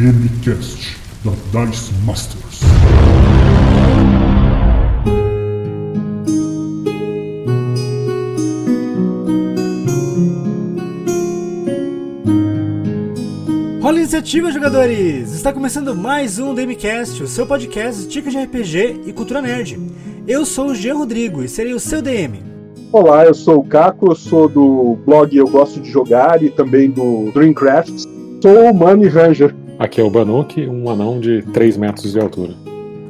DMCast da Dice Masters. Rola iniciativa, jogadores! Está começando mais um DMCast, o seu podcast de dicas de RPG e cultura nerd. Eu sou o Jean Rodrigo e serei o seu DM. Olá, eu sou o Caco, eu sou do blog Eu Gosto de Jogar e também do Dreamcraft. Sou o Money Ranger. Aqui é o Banuki, um anão de 3 metros de altura.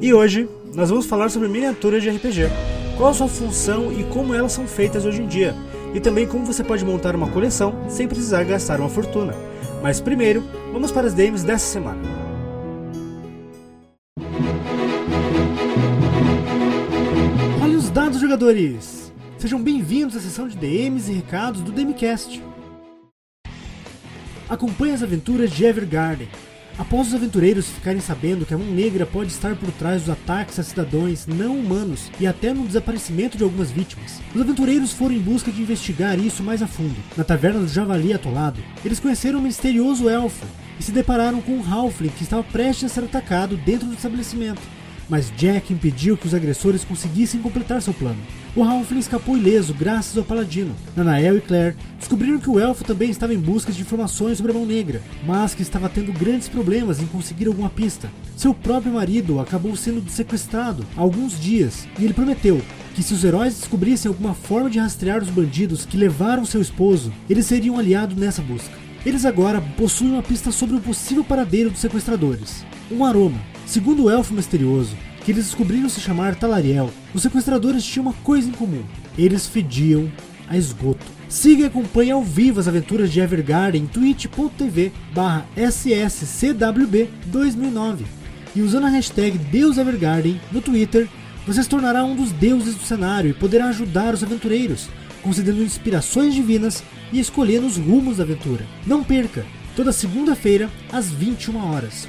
E hoje nós vamos falar sobre miniaturas de RPG. Qual a sua função e como elas são feitas hoje em dia. E também como você pode montar uma coleção sem precisar gastar uma fortuna. Mas primeiro, vamos para as DMs dessa semana. Olha os dados, jogadores! Sejam bem-vindos à sessão de DMs e recados do DMCast. Acompanhe as aventuras de Evergarden. Após os aventureiros ficarem sabendo que a Mão Negra pode estar por trás dos ataques a cidadãos não humanos e até no desaparecimento de algumas vítimas, os aventureiros foram em busca de investigar isso mais a fundo. Na taverna do Javali Atolado, eles conheceram um misterioso elfo e se depararam com um Halfling que estava prestes a ser atacado dentro do estabelecimento. Mas Jack impediu que os agressores conseguissem completar seu plano. O Halfling escapou ileso graças ao paladino. Nanael e Claire descobriram que o elfo também estava em busca de informações sobre a Mão Negra, mas que estava tendo grandes problemas em conseguir alguma pista. Seu próprio marido acabou sendo sequestrado há alguns dias e ele prometeu que se os heróis descobrissem alguma forma de rastrear os bandidos que levaram seu esposo, eles seriam aliados nessa busca. Eles agora possuem uma pista sobre o possível paradeiro dos sequestradores. Um aroma. Segundo o elfo misterioso, que eles descobriram se chamar Talariel, os sequestradores tinham uma coisa em comum. Eles fediam a esgoto. Siga e acompanhe ao vivo as aventuras de Evergarden em twitch.tv barra sscwb2009 e usando a hashtag DeusEvergarden no Twitter, você se tornará um dos deuses do cenário e poderá ajudar os aventureiros, concedendo inspirações divinas e escolhendo os rumos da aventura. Não perca, toda segunda-feira às 21 horas.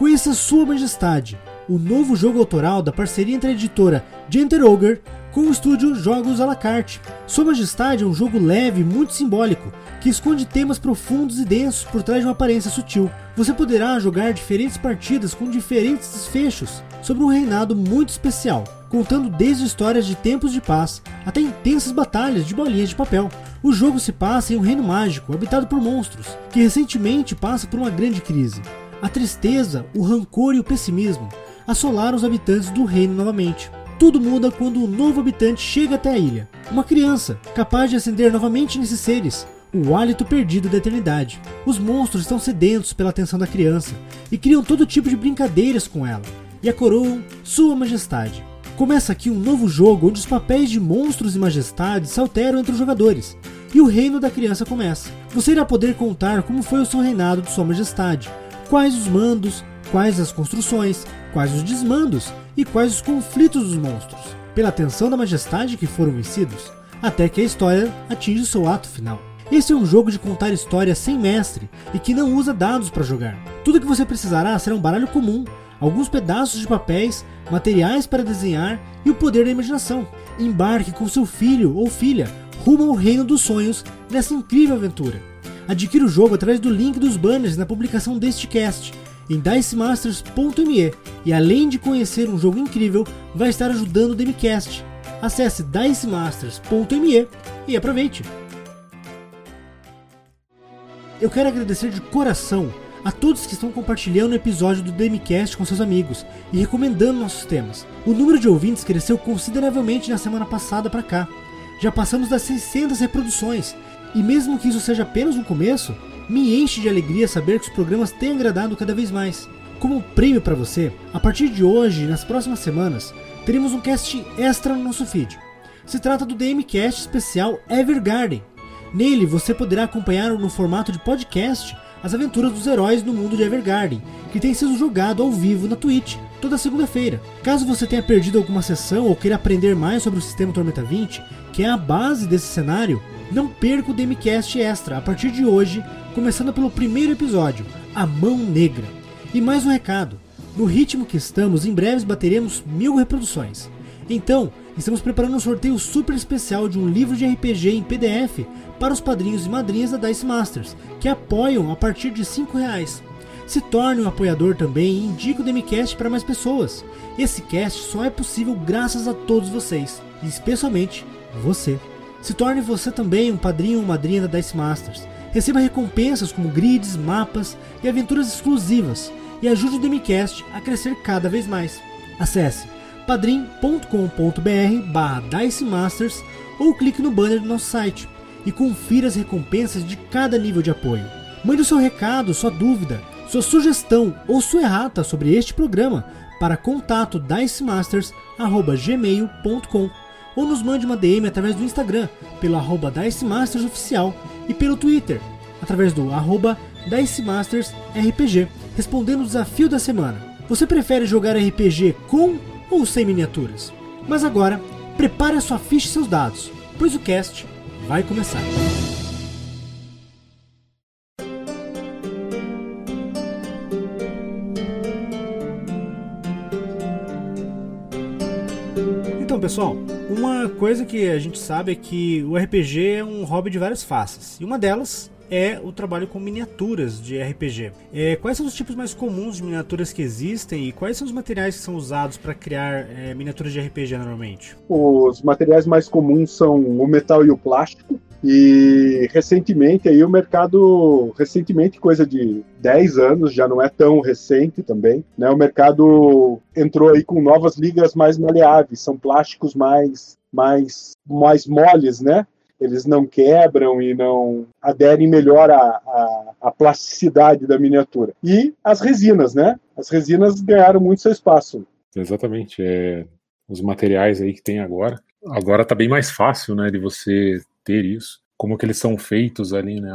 Conheça Sua Majestade, o novo jogo autoral da parceria entre a editora Genter Ogre com o estúdio Jogos à la carte. Sua Majestade é um jogo leve e muito simbólico, que esconde temas profundos e densos por trás de uma aparência sutil. Você poderá jogar diferentes partidas com diferentes desfechos sobre um reinado muito especial, contando desde histórias de tempos de paz até intensas batalhas de bolinhas de papel. O jogo se passa em um reino mágico habitado por monstros, que recentemente passa por uma grande crise. A tristeza, o rancor e o pessimismo assolaram os habitantes do reino novamente. Tudo muda quando um novo habitante chega até a ilha. Uma criança, capaz de acender novamente nesses seres o hálito perdido da eternidade. Os monstros estão sedentos pela atenção da criança e criam todo tipo de brincadeiras com ela, e a coroam Sua Majestade. Começa aqui um novo jogo onde os papéis de monstros e majestades se alteram entre os jogadores, e o reino da criança começa. Você irá poder contar como foi o seu reinado de Sua Majestade, quais os mandos, quais as construções, quais os desmandos e quais os conflitos dos monstros, pela atenção da majestade que foram vencidos, até que a história atinge seu ato final. Esse é um jogo de contar história sem mestre e que não usa dados para jogar. Tudo que você precisará será um baralho comum, alguns pedaços de papéis, materiais para desenhar e o poder da imaginação. Embarque com seu filho ou filha rumo ao reino dos sonhos nessa incrível aventura. Adquira o jogo através do link dos banners na publicação deste cast em dicemasters.me e além de conhecer um jogo incrível, vai estar ajudando o Demicast. Acesse dicemasters.me e aproveite! Eu quero agradecer de coração a todos que estão compartilhando o episódio do Demicast com seus amigos e recomendando nossos temas. O número de ouvintes cresceu consideravelmente na semana passada para cá. Já passamos das 600 reproduções e mesmo que isso seja apenas um começo, me enche de alegria saber que os programas têm agradado cada vez mais. Como prêmio para você, a partir de hoje e nas próximas semanas, teremos um cast extra no nosso feed. Se trata do DMcast especial Evergarden. Nele você poderá acompanhar no formato de podcast as aventuras dos heróis no mundo de Evergarden, que tem sido jogado ao vivo na Twitch toda segunda-feira. Caso você tenha perdido alguma sessão ou queira aprender mais sobre o sistema Tormenta 20, que é a base desse cenário, não perca o Demicast Extra a partir de hoje, começando pelo primeiro episódio, A Mão Negra. E mais um recado: no ritmo que estamos, em breve bateremos mil reproduções. Então, estamos preparando um sorteio super especial de um livro de RPG em PDF para os padrinhos e madrinhas da Dice Masters, que apoiam a partir de R$ reais. Se torne um apoiador também e indique o Demicast para mais pessoas. Esse cast só é possível graças a todos vocês, e especialmente você. Se torne você também um padrinho ou madrinha da Dice Masters. Receba recompensas como grids, mapas e aventuras exclusivas e ajude o Demicast a crescer cada vez mais. Acesse padrim.com.br barra Dice Masters ou clique no banner do nosso site e confira as recompensas de cada nível de apoio. Mande o seu recado, sua dúvida, sua sugestão ou sua errata sobre este programa para contato dicemasters.gmail.com ou nos mande uma DM através do Instagram pelo arroba DiceMastersOficial e pelo Twitter através do arroba DiceMastersRPG, respondendo o desafio da semana. Você prefere jogar RPG com ou sem miniaturas? Mas agora, prepare a sua ficha e seus dados, pois o cast vai começar. Então, pessoal, uma coisa que a gente sabe é que o RPG é um hobby de várias faces. E uma delas é o trabalho com miniaturas de RPG. É, quais são os tipos mais comuns de miniaturas que existem e quais são os materiais que são usados para criar é, miniaturas de RPG normalmente? Os materiais mais comuns são o metal e o plástico. E recentemente aí o mercado, recentemente, coisa de 10 anos, já não é tão recente também, né? O mercado entrou aí com novas ligas mais maleáveis, são plásticos mais mais mais moles, né? Eles não quebram e não aderem melhor à, à, à plasticidade da miniatura. E as resinas, né? As resinas ganharam muito seu espaço. Exatamente. É, os materiais aí que tem agora. Agora tá bem mais fácil, né, de você ter isso. Como que eles são feitos ali, né?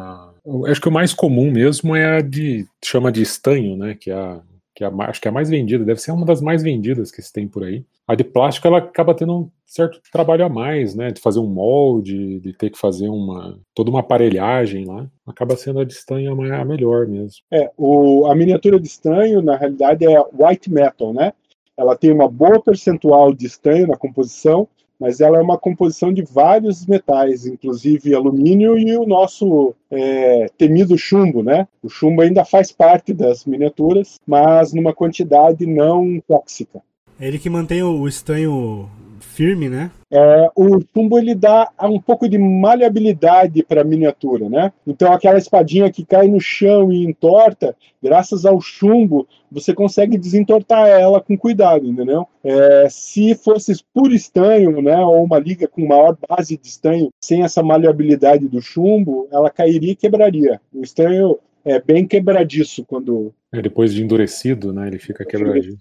Acho que o mais comum mesmo é a de chama de estanho, né? Que é a, que é a, acho que é a mais vendida, deve ser uma das mais vendidas que se tem por aí. A de plástico ela acaba tendo um certo trabalho a mais, né? De fazer um molde, de ter que fazer uma toda uma aparelhagem lá. Acaba sendo a de estanho a melhor mesmo. É, o, a miniatura de estanho, na realidade, é white metal, né? Ela tem uma boa percentual de estanho na composição, mas ela é uma composição de vários metais, inclusive alumínio e o nosso é, temido chumbo, né? O chumbo ainda faz parte das miniaturas, mas numa quantidade não tóxica. É ele que mantém o estanho firme, né? É, o chumbo ele dá um pouco de maleabilidade para a miniatura, né? Então aquela espadinha que cai no chão e entorta, graças ao chumbo, você consegue desentortar ela com cuidado, entendeu? É, se fosse puro estanho, né, ou uma liga com maior base de estanho, sem essa maleabilidade do chumbo, ela cairia e quebraria. O estanho é bem quebradiço quando é, depois de endurecido, né? Ele fica quebradinho.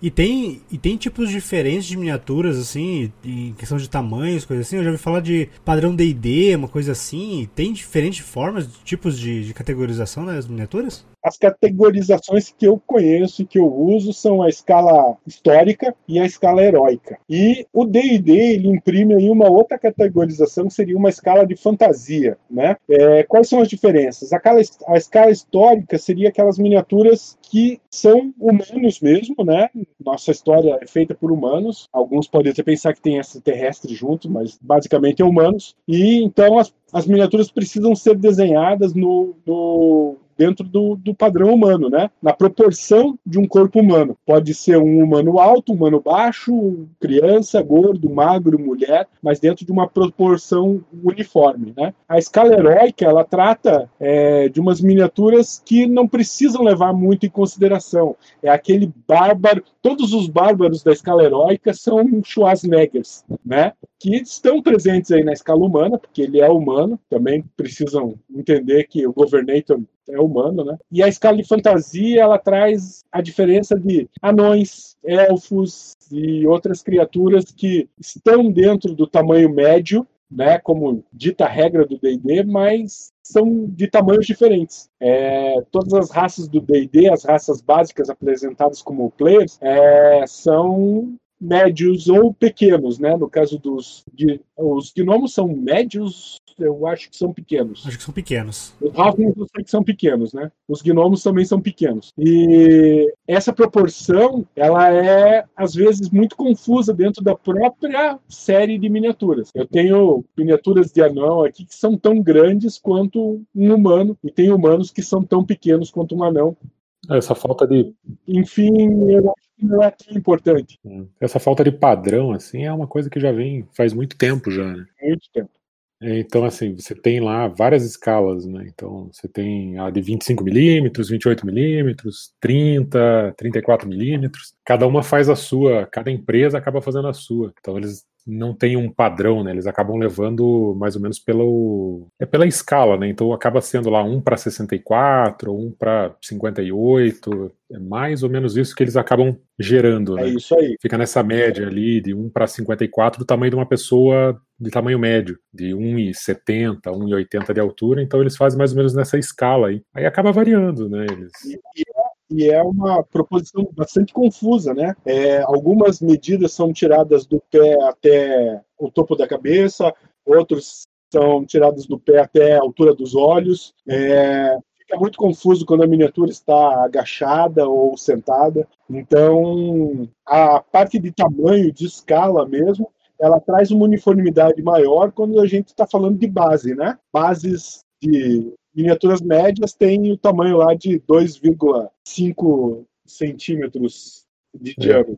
E tem, e tem tipos diferentes de miniaturas, assim, em questão de tamanhos, coisa assim. Eu já ouvi falar de padrão DD, uma coisa assim. Tem diferentes formas, tipos de, de categorização das miniaturas? As categorizações que eu conheço e que eu uso são a escala histórica e a escala heróica. E o D&D ele imprime aí uma outra categorização que seria uma escala de fantasia, né? É, quais são as diferenças? A escala, a escala histórica seria aquelas miniaturas que são humanos mesmo, né? Nossa história é feita por humanos. Alguns podem até pensar que tem extraterrestres junto, mas basicamente é humanos. E então as, as miniaturas precisam ser desenhadas no, no dentro do, do padrão humano, né? Na proporção de um corpo humano. Pode ser um humano alto, um humano baixo, criança, gordo, magro, mulher, mas dentro de uma proporção uniforme, né? A escala heróica, ela trata é, de umas miniaturas que não precisam levar muito em consideração. É aquele bárbaro, todos os bárbaros da escala heróica são Schwarzeneggers, né? Que estão presentes aí na escala humana, porque ele é humano, também precisam entender que o Governator é humano, né? E a escala de fantasia ela traz a diferença de anões, elfos e outras criaturas que estão dentro do tamanho médio, né? Como dita a regra do D&D, mas são de tamanhos diferentes. É, todas as raças do D&D, as raças básicas apresentadas como players, é, são médios ou pequenos, né? No caso dos os gnomos são médios eu acho que são pequenos. Acho que são pequenos. Os Halflings eu sei que são pequenos, né? Os gnomos também são pequenos. E essa proporção, ela é, às vezes, muito confusa dentro da própria série de miniaturas. Eu tenho miniaturas de anão aqui que são tão grandes quanto um humano, e tem humanos que são tão pequenos quanto um anão. Essa falta de. Enfim, eu acho que não é tão importante. Essa falta de padrão, assim, é uma coisa que já vem faz muito tempo já, né? Muito tempo. Então, assim, você tem lá várias escalas, né? Então, você tem a de 25mm, 28mm, 30, 34mm. Cada uma faz a sua, cada empresa acaba fazendo a sua. Então, eles não têm um padrão, né? Eles acabam levando mais ou menos pelo é pela escala, né? Então acaba sendo lá um para 64, um para 58, é mais ou menos isso que eles acabam gerando, É né? isso aí. Fica nessa média ali de 1 para 54 do tamanho de uma pessoa de tamanho médio, de 1,70, 1,80 de altura, então eles fazem mais ou menos nessa escala aí. Aí acaba variando, né? Eles E, e é- e é uma proposição bastante confusa, né? É, algumas medidas são tiradas do pé até o topo da cabeça, outros são tirados do pé até a altura dos olhos. É, fica muito confuso quando a miniatura está agachada ou sentada. Então, a parte de tamanho, de escala mesmo, ela traz uma uniformidade maior quando a gente está falando de base, né? Bases de miniaturas médias têm o tamanho lá de 2,5 centímetros de diâmetro.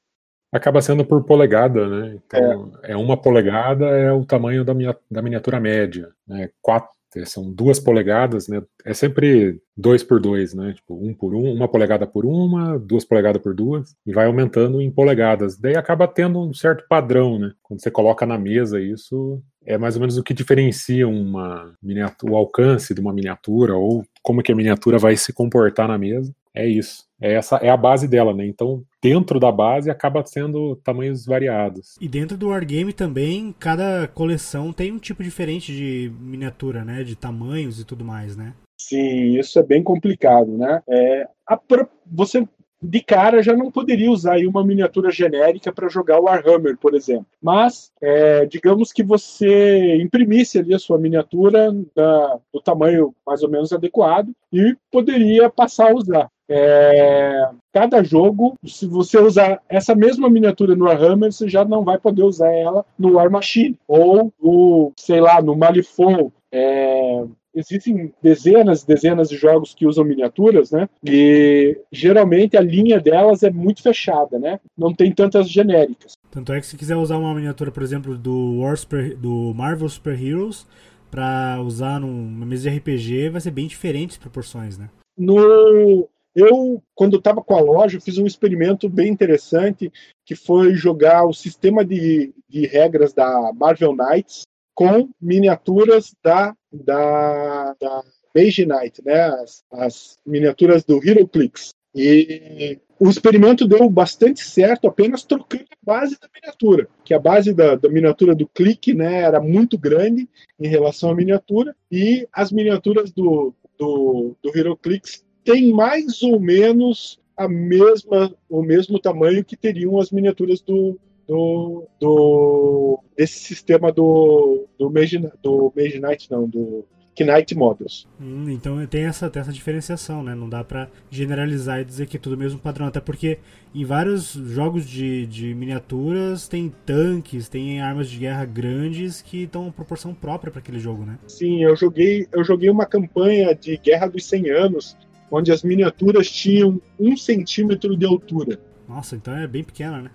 acaba sendo por polegada, né? Então, é. uma polegada é o tamanho da, minha, da miniatura média, né? Quatro, são duas polegadas, né? É sempre dois por dois, né? Tipo, um por um, uma polegada por uma, duas polegadas por duas, e vai aumentando em polegadas. Daí acaba tendo um certo padrão, né? Quando você coloca na mesa isso, é mais ou menos o que diferencia uma o alcance de uma miniatura ou como que a miniatura vai se comportar na mesa. É isso. É essa é a base dela, né? Então, dentro da base acaba sendo tamanhos variados. E dentro do Wargame também, cada coleção tem um tipo diferente de miniatura, né? De tamanhos e tudo mais, né? Sim, isso é bem complicado, né? É, a, você de cara já não poderia usar uma miniatura genérica para jogar o Warhammer, por exemplo. Mas, é, digamos que você imprimisse ali a sua miniatura da, do tamanho mais ou menos adequado e poderia passar a usar. É, cada jogo, se você usar essa mesma miniatura no Warhammer, você já não vai poder usar ela no War Machine ou no, sei lá, no Malifaux. É, existem dezenas e dezenas de jogos que usam miniaturas, né? E geralmente a linha delas é muito fechada, né? Não tem tantas genéricas. Tanto é que se quiser usar uma miniatura, por exemplo, do, War Super, do Marvel Super Heroes para usar numa mesa de RPG, vai ser bem diferente as proporções, né? No eu, quando estava com a loja, fiz um experimento bem interessante, que foi jogar o sistema de, de regras da Marvel Knights com miniaturas da, da, da Mage Knight, né? As, as miniaturas do HeroClix. E o experimento deu bastante certo apenas trocando a base da miniatura, que a base da, da miniatura do clique né, era muito grande em relação à miniatura, e as miniaturas do, do, do HeroClix tem mais ou menos a mesma, o mesmo tamanho que teriam as miniaturas do, do, do desse sistema do do Mage, do Mage Knight, não, do Knight Models. Hum, então tem essa, tem essa diferenciação, né? Não dá para generalizar e dizer que é tudo o mesmo padrão, até porque em vários jogos de, de miniaturas tem tanques, tem armas de guerra grandes que dão uma proporção própria para aquele jogo, né? Sim, eu joguei, eu joguei uma campanha de Guerra dos 100 Anos onde as miniaturas tinham um centímetro de altura. Nossa, então é bem pequena, né?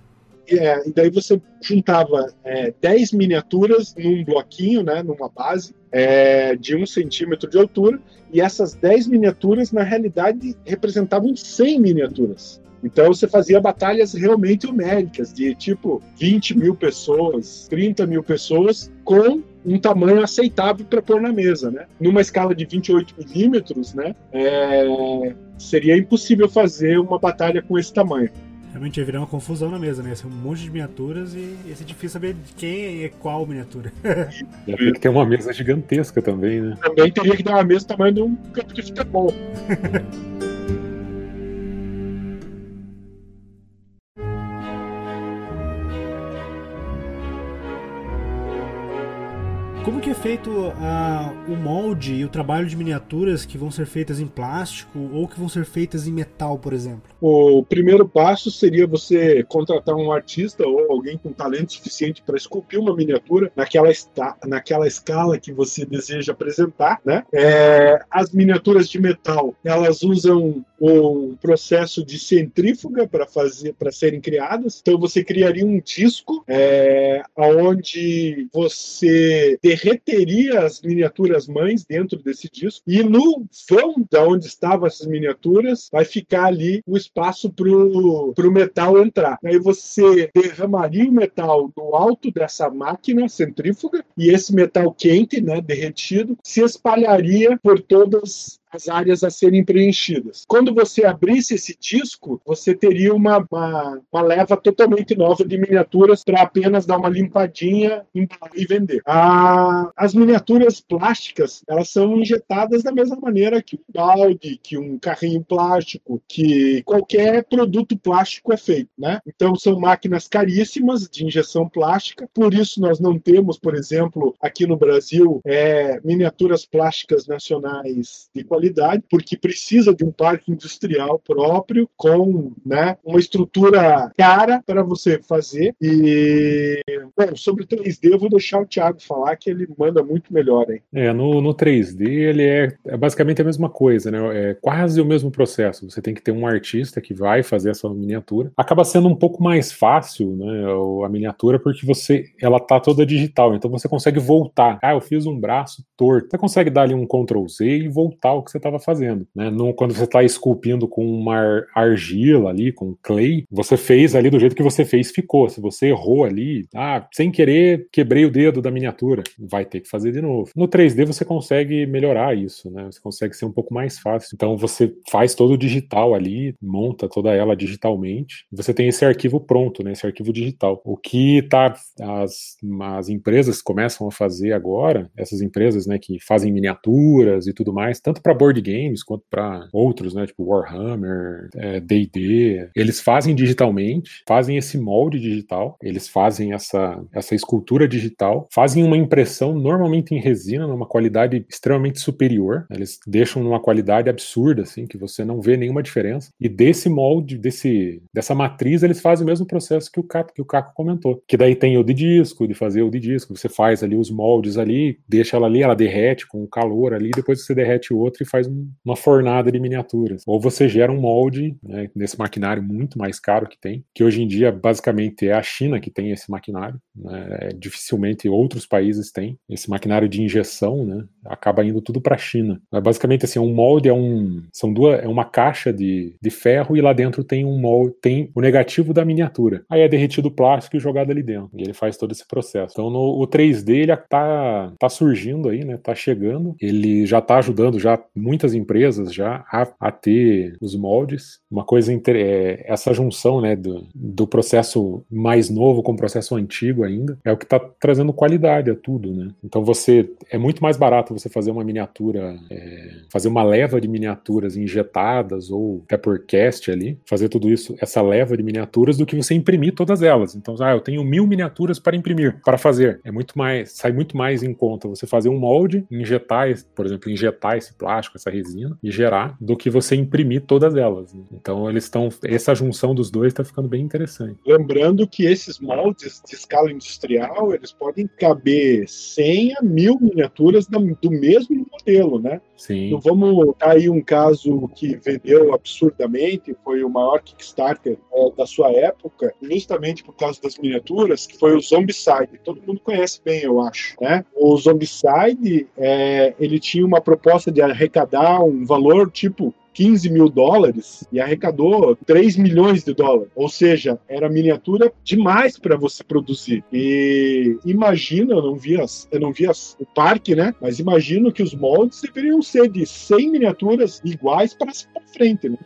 É, e daí você juntava é, 10 miniaturas num bloquinho, né, numa base, é, de um centímetro de altura, e essas 10 miniaturas, na realidade, representavam 100 miniaturas. Então você fazia batalhas realmente homéricas, de tipo 20 mil pessoas, 30 mil pessoas, com um tamanho aceitável para pôr na mesa, né? Numa escala de 28 milímetros, né? É, seria impossível fazer uma batalha com esse tamanho. Realmente ia virar uma confusão na mesa, né? Ia ser um monte de miniaturas e ia ser difícil saber quem é qual miniatura. Ia ter que ter uma mesa gigantesca também, né? Também teria que dar uma mesa do tamanho de um campo de futebol. Como que é feito uh, o molde e o trabalho de miniaturas que vão ser feitas em plástico ou que vão ser feitas em metal, por exemplo? O primeiro passo seria você contratar um artista ou alguém com talento suficiente para esculpir uma miniatura naquela, esta, naquela escala que você deseja apresentar, né? É, as miniaturas de metal, elas usam um processo de centrífuga para fazer para serem criadas. Então você criaria um disco é, onde você derreteria as miniaturas mães dentro desse disco e no vão da onde estavam essas miniaturas vai ficar ali o espaço para o metal entrar. Aí você derramaria o metal no alto dessa máquina centrífuga e esse metal quente, né, derretido, se espalharia por todas as áreas a serem preenchidas. Quando você abrisse esse disco, você teria uma, uma, uma leva totalmente nova de miniaturas para apenas dar uma limpadinha e vender. A, as miniaturas plásticas, elas são injetadas da mesma maneira que um balde, que um carrinho plástico, que qualquer produto plástico é feito, né? Então são máquinas caríssimas de injeção plástica, por isso nós não temos, por exemplo, aqui no Brasil, é, miniaturas plásticas nacionais de qualidade qualidade, porque precisa de um parque industrial próprio com né, uma estrutura cara para você fazer. E bom, sobre o 3D eu vou deixar o Thiago falar que ele manda muito melhor aí. É, no, no 3D ele é, é basicamente a mesma coisa, né? É quase o mesmo processo. Você tem que ter um artista que vai fazer essa miniatura. Acaba sendo um pouco mais fácil, né, a miniatura porque você ela tá toda digital, então você consegue voltar. Ah, eu fiz um braço torto. Você consegue dar ali um Ctrl Z e voltar o que você estava fazendo. Né? No, quando você está esculpindo com uma argila ali, com clay, você fez ali do jeito que você fez, ficou. Se você errou ali, ah, sem querer, quebrei o dedo da miniatura, vai ter que fazer de novo. No 3D você consegue melhorar isso, né? Você consegue ser um pouco mais fácil. Então você faz todo o digital ali, monta toda ela digitalmente. Você tem esse arquivo pronto, né? Esse arquivo digital. O que tá as, as empresas começam a fazer agora, essas empresas, né, que fazem miniaturas e tudo mais, tanto para board games quanto para outros, né, tipo Warhammer, D&D, é, eles fazem digitalmente, fazem esse molde digital, eles fazem essa, essa escultura digital, fazem uma impressão normalmente em resina, numa qualidade extremamente superior, eles deixam numa qualidade absurda, assim, que você não vê nenhuma diferença, e desse molde, desse, dessa matriz, eles fazem o mesmo processo que o Caco, que o Caco comentou, que daí tem o de disco, de fazer o de disco, você faz ali os moldes ali, deixa ela ali, ela derrete com o calor ali, depois você derrete o outro e faz uma fornada de miniaturas. Ou você gera um molde né, nesse maquinário muito mais caro que tem, que hoje em dia basicamente é a China que tem esse maquinário, né, é, dificilmente outros países têm esse maquinário de injeção, né, acaba indo tudo para a China. É basicamente assim, um molde é um são duas é uma caixa de, de ferro e lá dentro tem um molde, tem o negativo da miniatura. Aí é derretido o plástico e jogado ali dentro. E ele faz todo esse processo. Então no o 3D ele tá tá surgindo aí, né, tá chegando. Ele já tá ajudando já muitas empresas já a, a ter os moldes. Uma coisa é, essa junção né, do, do processo mais novo com o processo antigo ainda é o que está trazendo qualidade a tudo. Né? Então você é muito mais barato você fazer uma miniatura, é, fazer uma leva de miniaturas injetadas ou até por cast ali, fazer tudo isso, essa leva de miniaturas, do que você imprimir todas elas. Então, ah, eu tenho mil miniaturas para imprimir, para fazer. É muito mais, sai muito mais em conta você fazer um molde, injetar, por exemplo, injetar esse plástico, essa resina e gerar do que você imprimir todas elas. Né? Então eles estão essa junção dos dois está ficando bem interessante. Lembrando que esses moldes de escala industrial eles podem caber 100 a mil miniaturas do mesmo modelo, né? Sim. Não vamos aí um caso que vendeu absurdamente, foi o maior Kickstarter é, da sua época, justamente por causa das miniaturas, que foi o Zombicide. Todo mundo conhece bem, eu acho, né? O Zombicide, é, ele tinha uma proposta de arrecadar um valor tipo 15 mil dólares e arrecadou 3 milhões de dólares. Ou seja, era miniatura demais para você produzir. E imagina, eu não vi, as, eu não vi as, o parque, né? Mas imagino que os moldes deveriam ser de 100 miniaturas iguais para frente, né?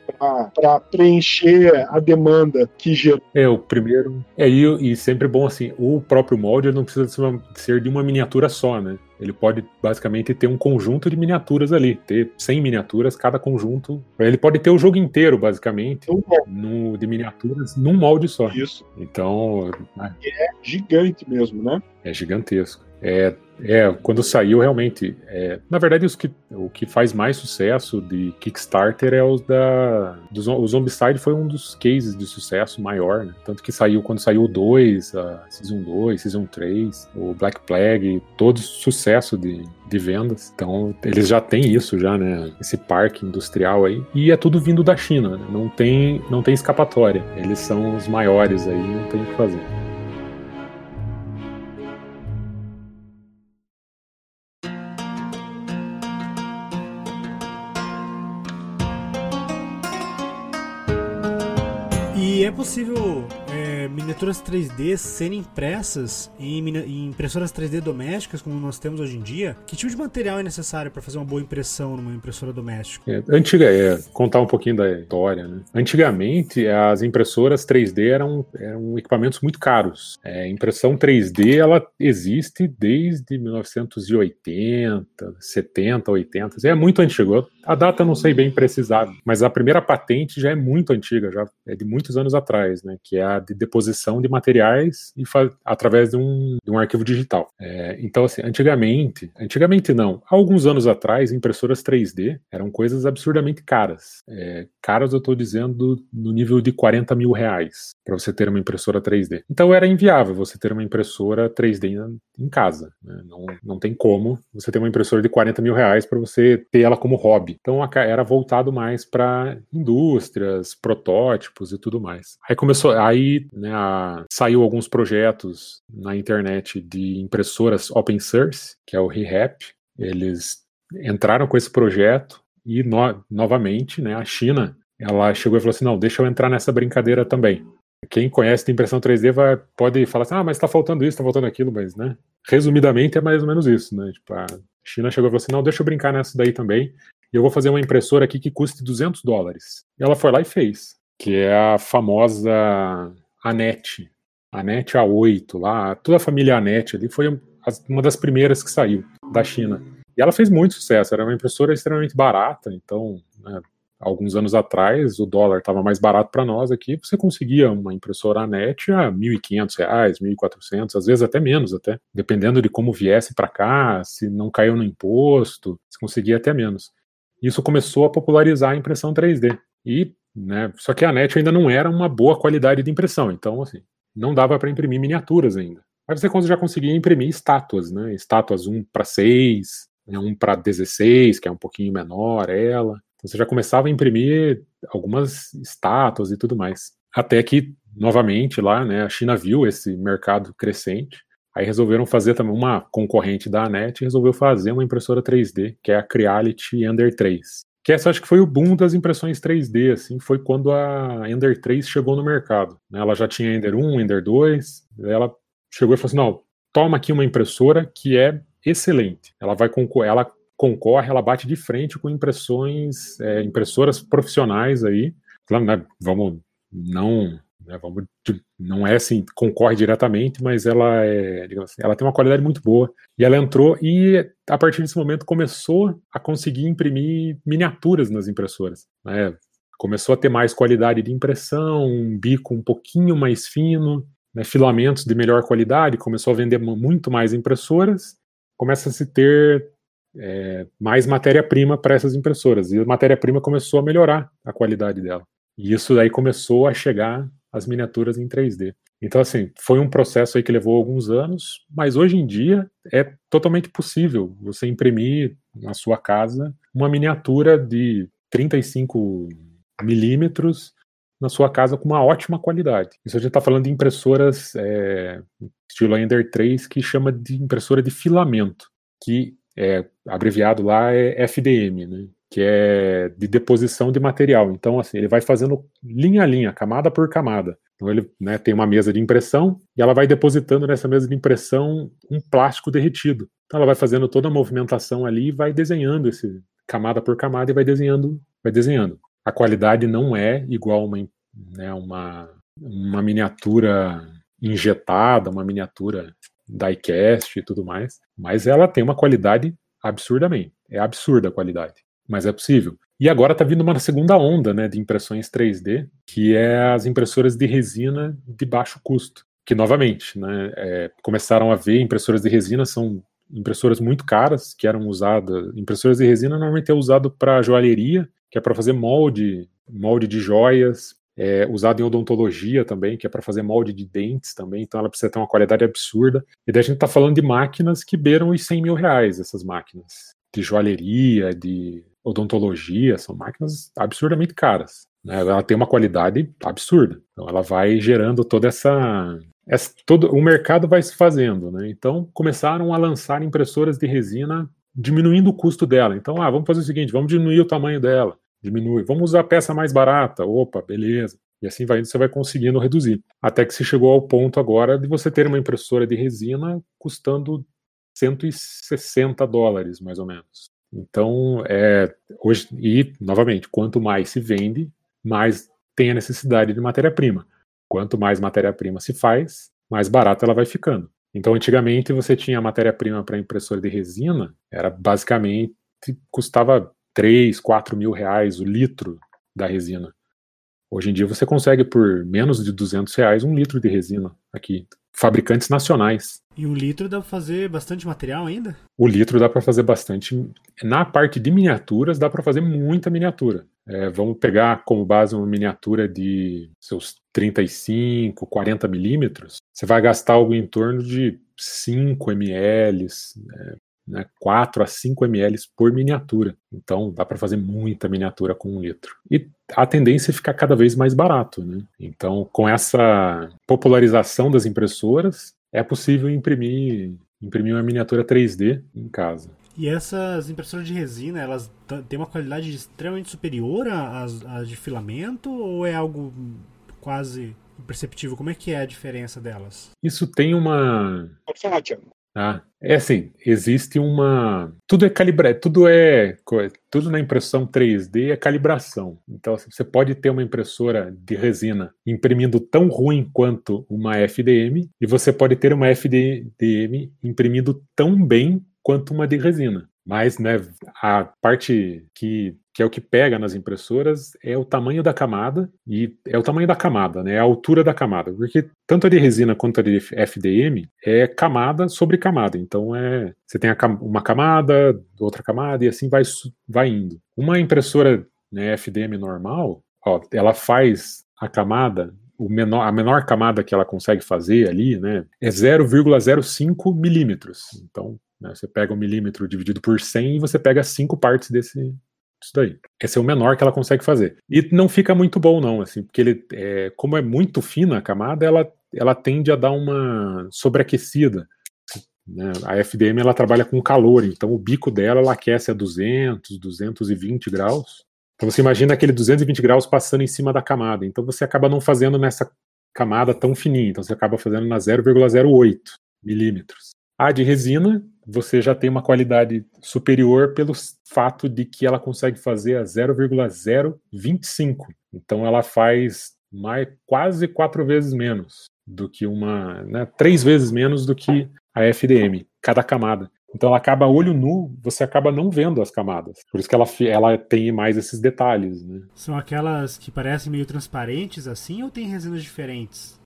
Para preencher a demanda que gerou. É, o primeiro. É, e, e sempre bom assim, o próprio molde não precisa ser de uma miniatura só, né? Ele pode basicamente ter um conjunto de miniaturas ali, ter 100 miniaturas, cada conjunto. Ele pode ter o jogo inteiro, basicamente, no, de miniaturas, num molde só. Isso. Então. É gigante mesmo, né? É gigantesco. É, é, quando saiu, realmente. É, na verdade, os que, o que faz mais sucesso de Kickstarter é os da. Dos, o Zombicide foi um dos cases de sucesso maior, né? Tanto que saiu quando saiu o 2, a Season 2, Season 3, o Black Plague, todo sucesso de, de vendas. Então, eles já têm isso, já, né? Esse parque industrial aí. E é tudo vindo da China, né? Não tem, não tem escapatória. Eles são os maiores aí, não tem o que fazer. Possível miniaturas 3D serem impressas em, em, impressoras 3D domésticas, como nós temos hoje em dia? Que tipo de material é necessário para fazer uma boa impressão numa impressora doméstica? É, antiga, é, contar um pouquinho da história, né? Antigamente, as impressoras 3D eram, eram equipamentos muito caros. É, impressão 3D, ela existe desde 1980, 70, 80. É muito antigo. A data não sei bem precisar, mas a primeira patente já é muito antiga, já é de muitos anos atrás, né? Que é a de deposição de materiais e através de um, de um arquivo digital. É, então, assim, antigamente, antigamente não, há alguns anos atrás, impressoras 3D eram coisas absurdamente caras. É, caras, eu estou dizendo, no nível de 40 mil reais para você ter uma impressora 3D. Então era inviável você ter uma impressora 3D em casa. Né? Não, não tem como você ter uma impressora de 40 mil reais para você ter ela como hobby. Então era voltado mais para indústrias, protótipos e tudo mais. Aí começou, aí né, a, saiu alguns projetos na internet de impressoras open source, que é o ReHap. Eles entraram com esse projeto e no, novamente, né, a China ela chegou e falou assim: não, deixa eu entrar nessa brincadeira também. Quem conhece de impressão 3D vai, pode falar assim: ah, mas está faltando isso, está faltando aquilo, mas, né? Resumidamente, é mais ou menos isso, né? Tipo, a China chegou e falou assim: não, deixa eu brincar nessa daí também. E eu vou fazer uma impressora aqui que custe 200 dólares. E ela foi lá e fez, que é a famosa Anet. Anet A8 lá, toda a família Anet ali foi uma das primeiras que saiu da China. E ela fez muito sucesso, era uma impressora extremamente barata, então né, alguns anos atrás, o dólar estava mais barato para nós aqui, você conseguia uma impressora net a R$ 1.500, R$ 1.400, às vezes até menos, até dependendo de como viesse para cá, se não caiu no imposto, você conseguia até menos. Isso começou a popularizar a impressão 3D. E, né, só que a net ainda não era uma boa qualidade de impressão, então assim, não dava para imprimir miniaturas ainda. Mas você já conseguia imprimir estátuas, né? Estátuas 1 para 6, 1 para 16, que é um pouquinho menor ela. Você já começava a imprimir algumas estátuas e tudo mais. Até que, novamente, lá, né, a China viu esse mercado crescente, aí resolveram fazer também uma concorrente da ANET resolveu fazer uma impressora 3D, que é a Creality Ender 3. Que essa acho que foi o boom das impressões 3D, assim, foi quando a Ender 3 chegou no mercado. Né? Ela já tinha Ender 1, Ender 2, ela chegou e falou assim, não, toma aqui uma impressora que é excelente. Ela vai ela concorre, ela bate de frente com impressões, é, impressoras profissionais aí. Claro, né, vamos não, né, vamos, não é assim, concorre diretamente, mas ela é, assim, ela tem uma qualidade muito boa. E ela entrou e a partir desse momento começou a conseguir imprimir miniaturas nas impressoras. Né? Começou a ter mais qualidade de impressão, um bico um pouquinho mais fino, né, filamentos de melhor qualidade, começou a vender muito mais impressoras, começa a se ter é, mais matéria-prima para essas impressoras. E a matéria-prima começou a melhorar a qualidade dela. E isso daí começou a chegar as miniaturas em 3D. Então, assim, foi um processo aí que levou alguns anos, mas hoje em dia é totalmente possível você imprimir na sua casa uma miniatura de 35 milímetros na sua casa com uma ótima qualidade. Isso a gente está falando de impressoras é, estilo Ender 3 que chama de impressora de filamento, que é, abreviado lá é FDM, né? Que é de deposição de material. Então, assim, ele vai fazendo linha a linha, camada por camada. Então, ele né, tem uma mesa de impressão e ela vai depositando nessa mesa de impressão um plástico derretido. Então, ela vai fazendo toda a movimentação ali e vai desenhando esse camada por camada e vai desenhando, vai desenhando. A qualidade não é igual uma, né, uma, uma miniatura injetada, uma miniatura diecast e tudo mais, mas ela tem uma qualidade absurdamente. É absurda a qualidade, mas é possível. E agora está vindo uma segunda onda né, de impressões 3D, que é as impressoras de resina de baixo custo. que novamente, né, é, começaram a ver impressoras de resina são impressoras muito caras que eram usadas. Impressoras de resina normalmente é usado para joalheria, que é para fazer molde, molde de joias, é usado em odontologia também, que é para fazer molde de dentes também, então ela precisa ter uma qualidade absurda. E daí a gente está falando de máquinas que beiram os 100 mil reais, essas máquinas. De joalheria, de odontologia, são máquinas absurdamente caras. Né? Ela tem uma qualidade absurda. Então ela vai gerando toda essa. essa todo, o mercado vai se fazendo. Né? Então começaram a lançar impressoras de resina diminuindo o custo dela. Então, ah, vamos fazer o seguinte, vamos diminuir o tamanho dela diminui. Vamos usar peça mais barata. Opa, beleza. E assim vai, você vai conseguindo reduzir. Até que se chegou ao ponto agora de você ter uma impressora de resina custando 160 dólares, mais ou menos. Então, é, hoje, e, novamente, quanto mais se vende, mais tem a necessidade de matéria-prima. Quanto mais matéria-prima se faz, mais barata ela vai ficando. Então, antigamente, você tinha matéria-prima para impressora de resina, era basicamente, custava 3, 4 mil reais o litro da resina. Hoje em dia você consegue por menos de 200 reais um litro de resina aqui. Fabricantes nacionais. E um litro dá para fazer bastante material ainda? O litro dá para fazer bastante. Na parte de miniaturas, dá para fazer muita miniatura. É, vamos pegar como base uma miniatura de seus 35, 40 milímetros. Você vai gastar algo em torno de 5 ml, né, 4 a 5 ml por miniatura. Então dá para fazer muita miniatura com um litro. E a tendência é ficar cada vez mais barato. Né? Então, com essa popularização das impressoras, é possível imprimir, imprimir uma miniatura 3D em casa. E essas impressoras de resina, elas têm uma qualidade extremamente superior às, às de filamento ou é algo quase imperceptível? Como é que é a diferença delas? Isso tem uma. Ah, é assim, existe uma. Tudo é calibrado, tudo é. Tudo na impressão 3D é calibração. Então, assim, você pode ter uma impressora de resina imprimindo tão ruim quanto uma FDM, e você pode ter uma FDM imprimindo tão bem quanto uma de resina. Mas, né, a parte que, que é o que pega nas impressoras é o tamanho da camada e é o tamanho da camada, né, a altura da camada, porque tanto a de resina quanto a de FDM é camada sobre camada. Então é, você tem uma camada, outra camada e assim vai vai indo. Uma impressora né, FDM normal, ó, ela faz a camada menor, a menor camada que ela consegue fazer ali, né, é 0,05 milímetros. Então, né? Você pega um milímetro dividido por 100 e você pega cinco partes desse, disso daí. Esse é o menor que ela consegue fazer. E não fica muito bom, não, assim, porque ele, é, como é muito fina a camada, ela, ela tende a dar uma sobreaquecida. Né? A FDM ela trabalha com calor, então o bico dela ela aquece a 200, 220 graus. Então você imagina aquele 220 graus passando em cima da camada. Então você acaba não fazendo nessa camada tão fininha. Então você acaba fazendo na 0,08 milímetros. A de resina, você já tem uma qualidade superior pelo fato de que ela consegue fazer a 0,025. Então ela faz mais, quase quatro vezes menos do que uma. Né, três vezes menos do que a FDM, cada camada. Então ela acaba olho nu, você acaba não vendo as camadas. Por isso que ela, ela tem mais esses detalhes. Né? São aquelas que parecem meio transparentes assim ou tem resinas diferentes?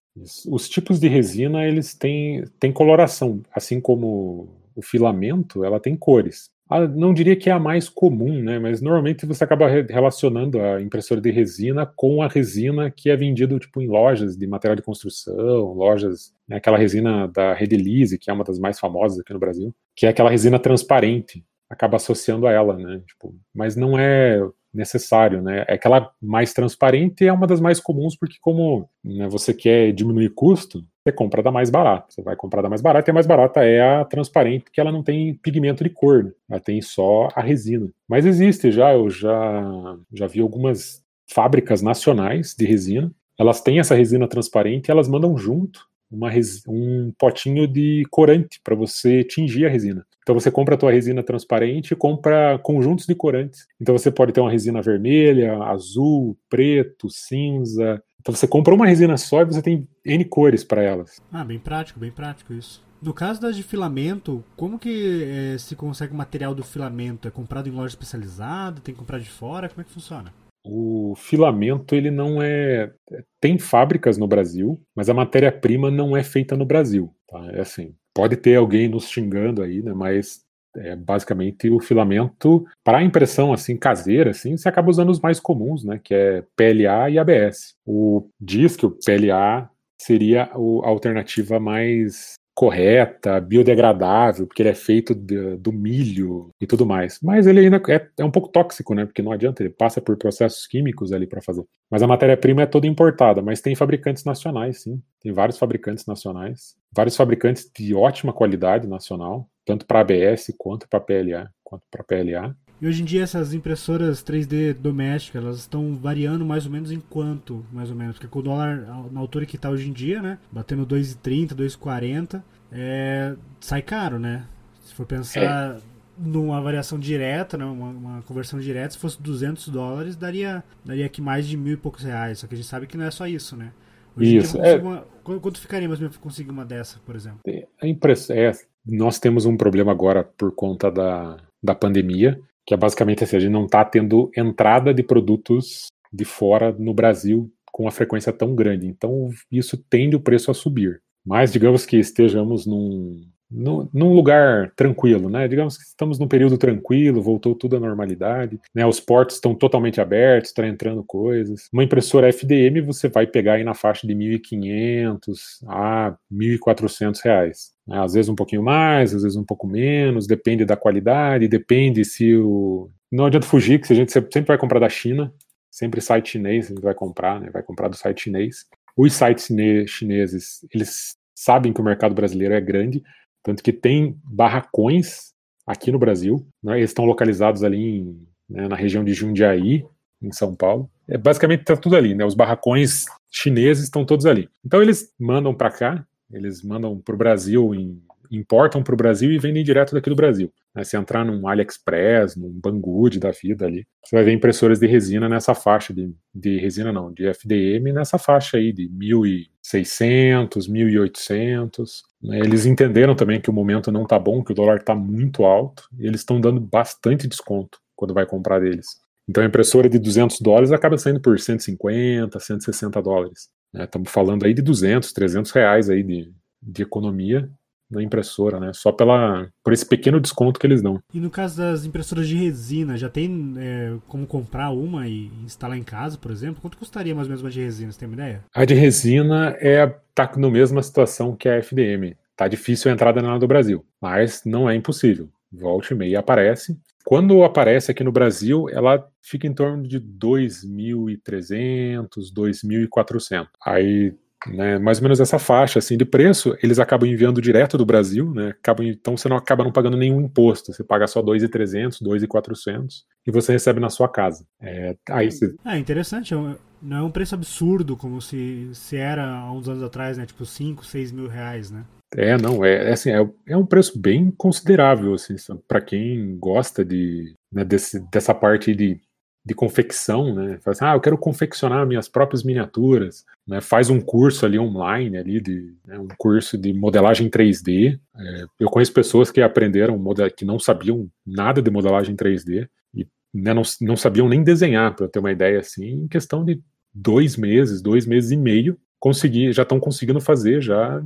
Os tipos de resina, eles têm, têm coloração, assim como o filamento, ela tem cores. Ah, não diria que é a mais comum, né? Mas normalmente você acaba relacionando a impressora de resina com a resina que é vendida tipo em lojas de material de construção, lojas, né? aquela resina da Redelize, que é uma das mais famosas aqui no Brasil, que é aquela resina transparente, acaba associando a ela, né? Tipo, mas não é necessário, né? É aquela mais transparente é uma das mais comuns porque como né, você quer diminuir custo, você compra da mais barata. Você vai comprar da mais barata e a mais barata é a transparente porque ela não tem pigmento de cor, né? ela tem só a resina. Mas existe já, eu já já vi algumas fábricas nacionais de resina. Elas têm essa resina transparente e elas mandam junto uma um potinho de corante para você tingir a resina. Então você compra a tua resina transparente e compra conjuntos de corantes. Então você pode ter uma resina vermelha, azul, preto, cinza. Então você compra uma resina só e você tem N cores para elas. Ah, bem prático, bem prático isso. No caso das de filamento, como que é, se consegue o material do filamento? É comprado em loja especializada? Tem que comprar de fora? Como é que funciona? o filamento ele não é tem fábricas no Brasil, mas a matéria-prima não é feita no Brasil. Tá? É assim, pode ter alguém nos xingando aí, né? Mas é, basicamente o filamento para impressão assim caseira, assim, você acaba usando os mais comuns, né? Que é PLA e ABS. O diz que o PLA seria a alternativa mais correta, biodegradável, porque ele é feito de, do milho e tudo mais. Mas ele ainda é, é, um pouco tóxico, né? Porque não adianta, ele passa por processos químicos ali para fazer. Mas a matéria-prima é toda importada, mas tem fabricantes nacionais, sim. Tem vários fabricantes nacionais, vários fabricantes de ótima qualidade nacional, tanto para ABS quanto para PLA, quanto para PLA. E hoje em dia essas impressoras 3D domésticas, elas estão variando mais ou menos em quanto, mais ou menos? Porque com o dólar na altura que está hoje em dia, né? Batendo 2,30, 2,40, é, sai caro, né? Se for pensar é. numa variação direta, né? Uma, uma, conversão direta, se fosse 200 dólares, daria, daria aqui mais de mil e poucos reais. Só que a gente sabe que não é só isso, né? Hoje isso. É... Uma, quanto ficaria mais ou menos conseguir uma dessa, por exemplo? A impressão é, nós temos um problema agora por conta da, da pandemia, que é basicamente assim, a gente não está tendo entrada de produtos de fora no Brasil com uma frequência tão grande. Então, isso tende o preço a subir. Mas, digamos que estejamos num, num, num, lugar tranquilo, né? Digamos que estamos num período tranquilo, voltou tudo à normalidade, né? Os portos estão totalmente abertos, está entrando coisas. Uma impressora FDM você vai pegar aí na faixa de 1.500 a 1.400 reais. Né? Às vezes um pouquinho mais, às vezes um pouco menos, depende da qualidade, depende se o... Não adianta fugir, que a gente sempre vai comprar da China, sempre site chinês a gente vai comprar, né? Vai comprar do site chinês. Os sites chineses, eles sabem que o mercado brasileiro é grande, tanto que tem barracões aqui no Brasil, né, eles estão localizados ali em, né, na região de Jundiaí, em São Paulo. É, basicamente está tudo ali, né? Os barracões chineses estão todos ali. Então eles mandam para cá, eles mandam para o Brasil em importam para o Brasil e vendem direto daqui do Brasil. Né? Se entrar num AliExpress, num Banggood da vida ali, você vai ver impressoras de resina nessa faixa de, de resina não, de FDM nessa faixa aí de 1.600, 1.800. Né? Eles entenderam também que o momento não está bom, que o dólar está muito alto, e eles estão dando bastante desconto quando vai comprar deles. Então a impressora de 200 dólares acaba saindo por 150, 160 dólares. Estamos né? falando aí de 200, 300 reais aí de, de economia na impressora, né? Só pela, por esse pequeno desconto que eles dão. E no caso das impressoras de resina, já tem é, como comprar uma e instalar em casa, por exemplo? Quanto custaria mais ou menos uma de resina? Você tem uma ideia? A de resina é tá na mesma situação que a FDM. Tá difícil a entrada nela do Brasil, mas não é impossível. Volte e meia aparece. Quando aparece aqui no Brasil, ela fica em torno de 2.300, 2.400. Aí né, mais ou menos essa faixa assim de preço, eles acabam enviando direto do Brasil, né? Acabam, então você não acaba não pagando nenhum imposto, você paga só 2.300, 2.400 e você recebe na sua casa. É, aí você... é interessante, é não é um preço absurdo como se, se era há uns anos atrás, né? Tipo 5, 6 mil reais, né? É, não, é, é assim, é, é um preço bem considerável, assim, para quem gosta de, né, desse, dessa parte de de confecção, né? Faz, assim, ah, eu quero confeccionar minhas próprias miniaturas, né? Faz um curso ali online ali de né? um curso de modelagem 3D. É, eu conheço pessoas que aprenderam que não sabiam nada de modelagem 3D e né, não, não sabiam nem desenhar, para ter uma ideia assim, em questão de dois meses, dois meses e meio, conseguir, já estão conseguindo fazer já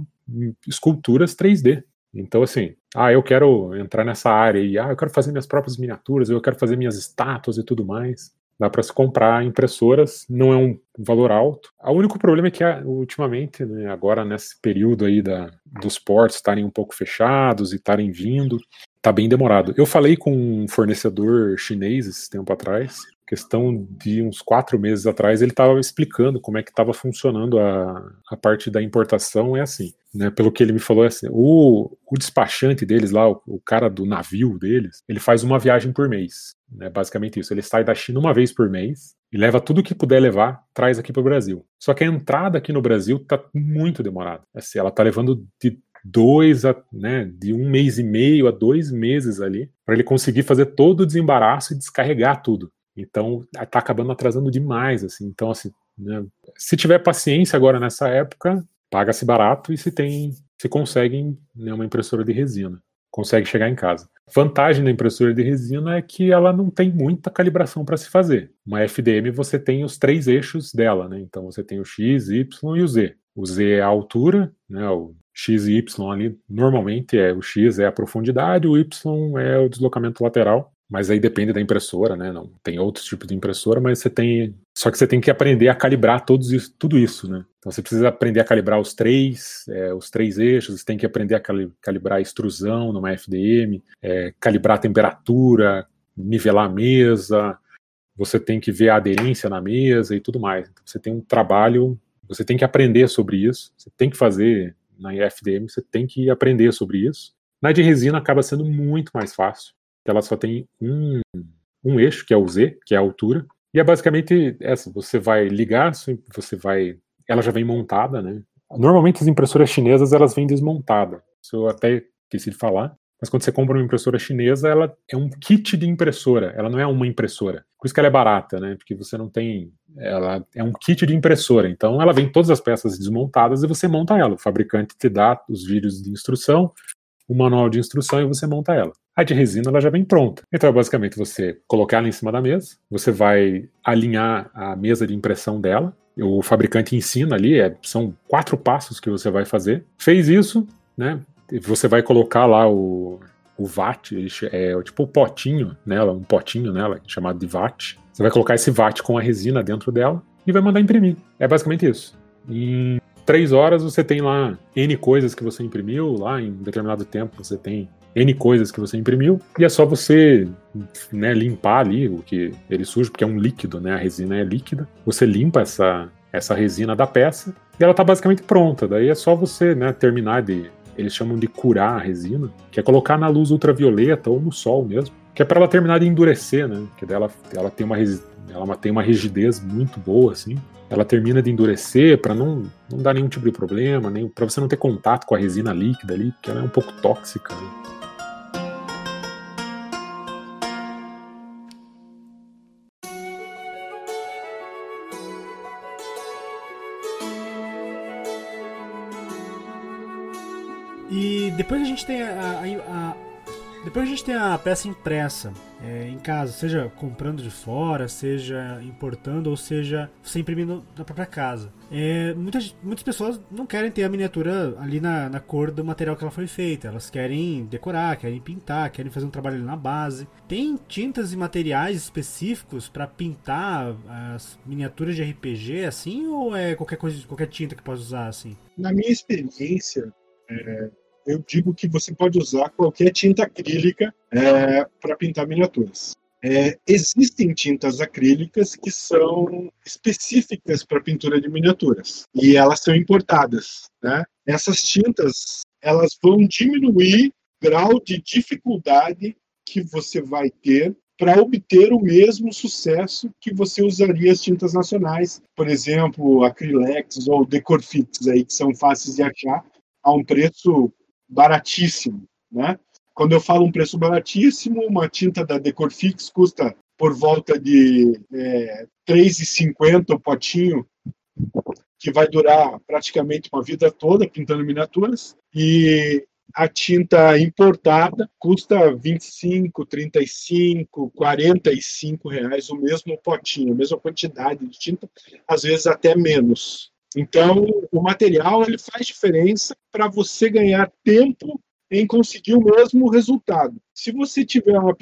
esculturas 3D. Então, assim, ah, eu quero entrar nessa área e, ah, eu quero fazer minhas próprias miniaturas, eu quero fazer minhas estátuas e tudo mais. Dá para se comprar impressoras, não é um valor alto. O único problema é que, ah, ultimamente, né, agora nesse período aí da, dos portos estarem um pouco fechados e estarem vindo, tá bem demorado. Eu falei com um fornecedor chinês esse tempo atrás, questão de uns quatro meses atrás, ele estava explicando como é que estava funcionando a, a parte da importação. É assim, né? Pelo que ele me falou, é assim, o, o despachante deles lá, o, o, cara do navio deles, ele faz uma viagem por mês. Né? Basicamente isso. Ele sai da China uma vez por mês e leva tudo que puder levar, traz aqui para o Brasil. Só que a entrada aqui no Brasil está muito demorada. Assim, ela está levando de dois a, né, de um mês e meio a dois meses ali, para ele conseguir fazer todo o desembaraço e descarregar tudo. Então, tá acabando atrasando demais, assim. Então, assim, né, se tiver paciência agora nessa época, paga-se barato e se tem, se conseguem né, uma impressora de resina. consegue chegar em casa. Vantagem da impressora de resina é que ela não tem muita calibração para se fazer. Uma FDM você tem os três eixos dela, né? Então você tem o X, Y e o Z. O Z é a altura, né? O X e Y ali normalmente é o X é a profundidade, o Y é o deslocamento lateral mas aí depende da impressora, né? Não tem outros tipos de impressora, mas você tem. Só que você tem que aprender a calibrar todos isso, tudo isso, né? Então você precisa aprender a calibrar os três, é, os três eixos, você tem que aprender a calibrar a extrusão numa FDM, é, calibrar a temperatura, nivelar a mesa, você tem que ver a aderência na mesa e tudo mais. Então você tem um trabalho, você tem que aprender sobre isso, você tem que fazer na FDM, você tem que aprender sobre isso. Na de resina acaba sendo muito mais fácil ela só tem um, um eixo, que é o Z, que é a altura. E é basicamente essa: você vai ligar, você vai. Ela já vem montada, né? Normalmente as impressoras chinesas elas vêm desmontadas. Isso eu até esqueci de falar. Mas quando você compra uma impressora chinesa, ela é um kit de impressora, ela não é uma impressora. Por isso que ela é barata, né? Porque você não tem. Ela é um kit de impressora. Então ela vem todas as peças desmontadas e você monta ela. O fabricante te dá os vídeos de instrução, o manual de instrução e você monta ela. A de resina ela já vem pronta. Então é basicamente você colocar ela em cima da mesa, você vai alinhar a mesa de impressão dela, o fabricante ensina ali, é, são quatro passos que você vai fazer. Fez isso, né? Você vai colocar lá o, o VAT, é tipo o potinho nela, um potinho nela, chamado de VAT. Você vai colocar esse VAT com a resina dentro dela e vai mandar imprimir. É basicamente isso. Em três horas você tem lá N coisas que você imprimiu, lá em determinado tempo você tem N coisas que você imprimiu, e é só você né, limpar ali o que ele suja, porque é um líquido, né? A resina é líquida. Você limpa essa, essa resina da peça e ela está basicamente pronta. Daí é só você né, terminar de. Eles chamam de curar a resina, que é colocar na luz ultravioleta ou no sol mesmo, que é para ela terminar de endurecer, né? Que dela ela tem uma ela tem uma rigidez muito boa assim ela termina de endurecer para não, não dar nenhum tipo de problema, nem para você não ter contato com a resina líquida ali, porque ela é um pouco tóxica. Né? Depois a gente tem a, a, a depois a gente tem a peça impressa é, em casa, seja comprando de fora, seja importando, ou seja você imprimindo na própria casa. É, muitas, muitas pessoas não querem ter a miniatura ali na, na cor do material que ela foi feita. Elas querem decorar, querem pintar, querem fazer um trabalho ali na base. Tem tintas e materiais específicos para pintar as miniaturas de RPG assim, ou é qualquer coisa, qualquer tinta que pode usar assim? Na minha experiência, é, eu digo que você pode usar qualquer tinta acrílica é, para pintar miniaturas. É, existem tintas acrílicas que são específicas para pintura de miniaturas e elas são importadas. Né? Essas tintas elas vão diminuir o grau de dificuldade que você vai ter para obter o mesmo sucesso que você usaria as tintas nacionais, por exemplo, Acrylex ou Decorfix aí que são fáceis de achar a um preço baratíssimo, né? Quando eu falo um preço baratíssimo, uma tinta da Decorfix custa por volta de é, 3,50 o potinho, que vai durar praticamente uma vida toda pintando miniaturas. E a tinta importada custa 25, 35, 45 reais o mesmo potinho, a mesma quantidade de tinta, às vezes até menos. Então, o material ele faz diferença para você ganhar tempo em conseguir o mesmo resultado. Se você tiver uma,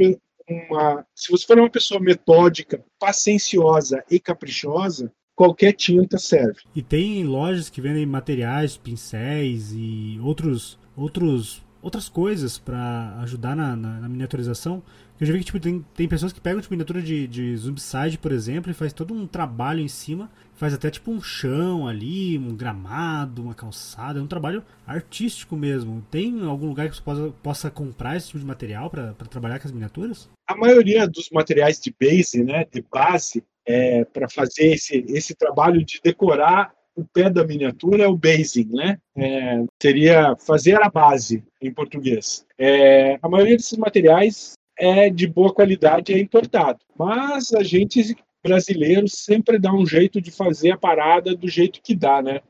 uma, se você for uma pessoa metódica, pacienciosa e caprichosa, qualquer tinta serve. E tem lojas que vendem materiais, pincéis e outros outros outras coisas para ajudar na, na, na, miniaturização. Eu já vi que tipo, tem, tem pessoas que pegam tipo, miniatura de, de Zombicide, por exemplo, e faz todo um trabalho em cima, faz até tipo um chão ali, um gramado, uma calçada, é um trabalho artístico mesmo. Tem algum lugar que você possa, possa comprar esse tipo de material para trabalhar com as miniaturas? A maioria dos materiais de base, né, de base, é, para fazer esse, esse trabalho de decorar o pé da miniatura é o basing, né? É, seria fazer a base em português. É, a maioria desses materiais é de boa qualidade é importado, mas a gente brasileiro sempre dá um jeito de fazer a parada do jeito que dá, né?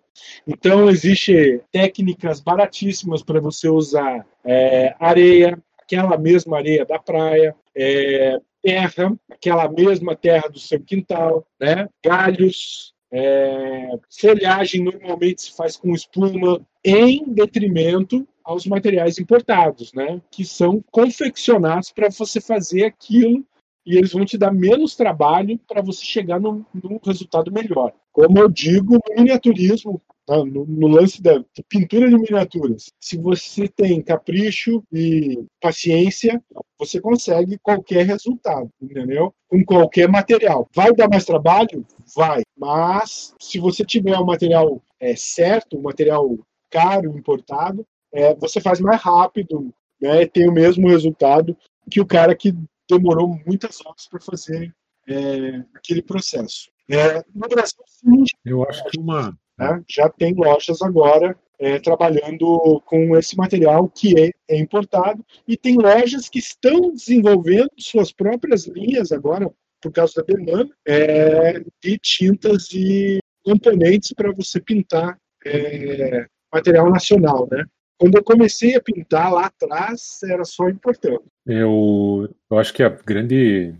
Então, existe técnicas baratíssimas para você usar é, areia, aquela mesma areia da praia, é, terra, aquela mesma terra do seu quintal, né? galhos, é, folhagem normalmente se faz com espuma, em detrimento aos materiais importados, né? que são confeccionados para você fazer aquilo e eles vão te dar menos trabalho para você chegar num, num, resultado melhor. Como eu digo, no miniaturismo? No, no, lance da pintura de miniaturas, se você tem capricho e paciência, você consegue qualquer resultado, entendeu? Com qualquer material. Vai dar mais trabalho? Vai. Mas se você tiver o material é, certo, o material caro, importado, é, você faz mais rápido, né, tem o mesmo resultado que o cara que demorou muitas horas para fazer é, aquele processo. É, no Brasil, sim, eu acho que uma né, já tem lojas agora é, trabalhando com esse material que é, é, importado e tem lojas que estão desenvolvendo suas próprias linhas agora por causa da demanda é, de tintas e componentes para você pintar é, material nacional, né? Quando eu comecei a pintar lá atrás, era só importando. Eu, eu acho que a grande,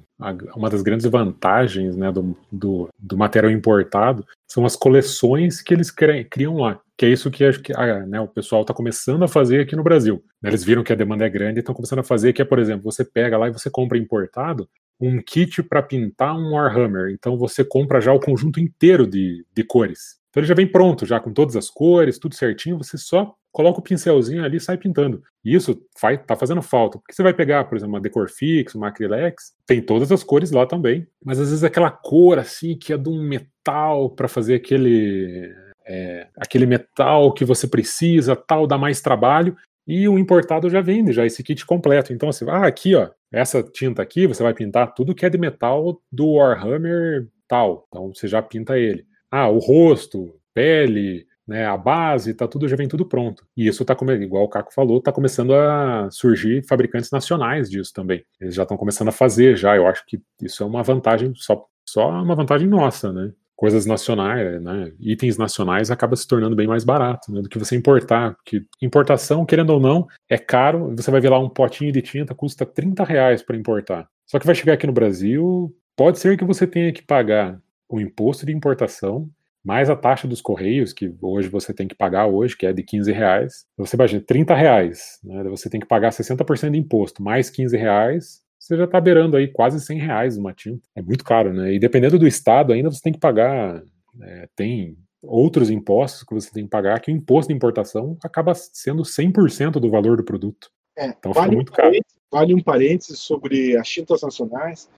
uma das grandes vantagens né, do, do, do material importado são as coleções que eles criam lá. Que é isso que acho que ah, né, o pessoal está começando a fazer aqui no Brasil. Eles viram que a demanda é grande e estão começando a fazer, que é, por exemplo, você pega lá e você compra importado um kit para pintar um Warhammer. Então você compra já o conjunto inteiro de, de cores. Então ele já vem pronto, já com todas as cores, tudo certinho, você só coloca o pincelzinho ali e sai pintando. Isso faz, tá fazendo falta. Porque você vai pegar, por exemplo, uma decor fix, uma acrylex, tem todas as cores lá também. Mas às vezes aquela cor assim que é de um metal para fazer aquele é, aquele metal que você precisa, tal, dá mais trabalho. E o importado já vende já esse kit completo. Então você, ah, aqui ó, essa tinta aqui, você vai pintar tudo que é de metal do Warhammer tal. Então você já pinta ele ah, o rosto, pele, né, a base, tá tudo já vem tudo pronto. E isso tá igual o Caco falou, tá começando a surgir fabricantes nacionais disso também. Eles já estão começando a fazer já. Eu acho que isso é uma vantagem só só uma vantagem nossa, né? Coisas nacionais, né? Itens nacionais acaba se tornando bem mais barato né, do que você importar. Porque importação, querendo ou não, é caro. Você vai ver lá um potinho de tinta custa 30 reais para importar. Só que vai chegar aqui no Brasil, pode ser que você tenha que pagar o imposto de importação, mais a taxa dos correios, que hoje você tem que pagar hoje, que é de 15 reais. Você imagina, 30 reais, né? Você tem que pagar 60% de imposto, mais 15 reais, você já está beirando aí quase 100 reais uma tinta. É muito caro, né? E dependendo do estado, ainda você tem que pagar, é, tem outros impostos que você tem que pagar, que o imposto de importação acaba sendo 100% do valor do produto. É, então vale fica muito caro. Vale um parênteses sobre as tintas nacionais.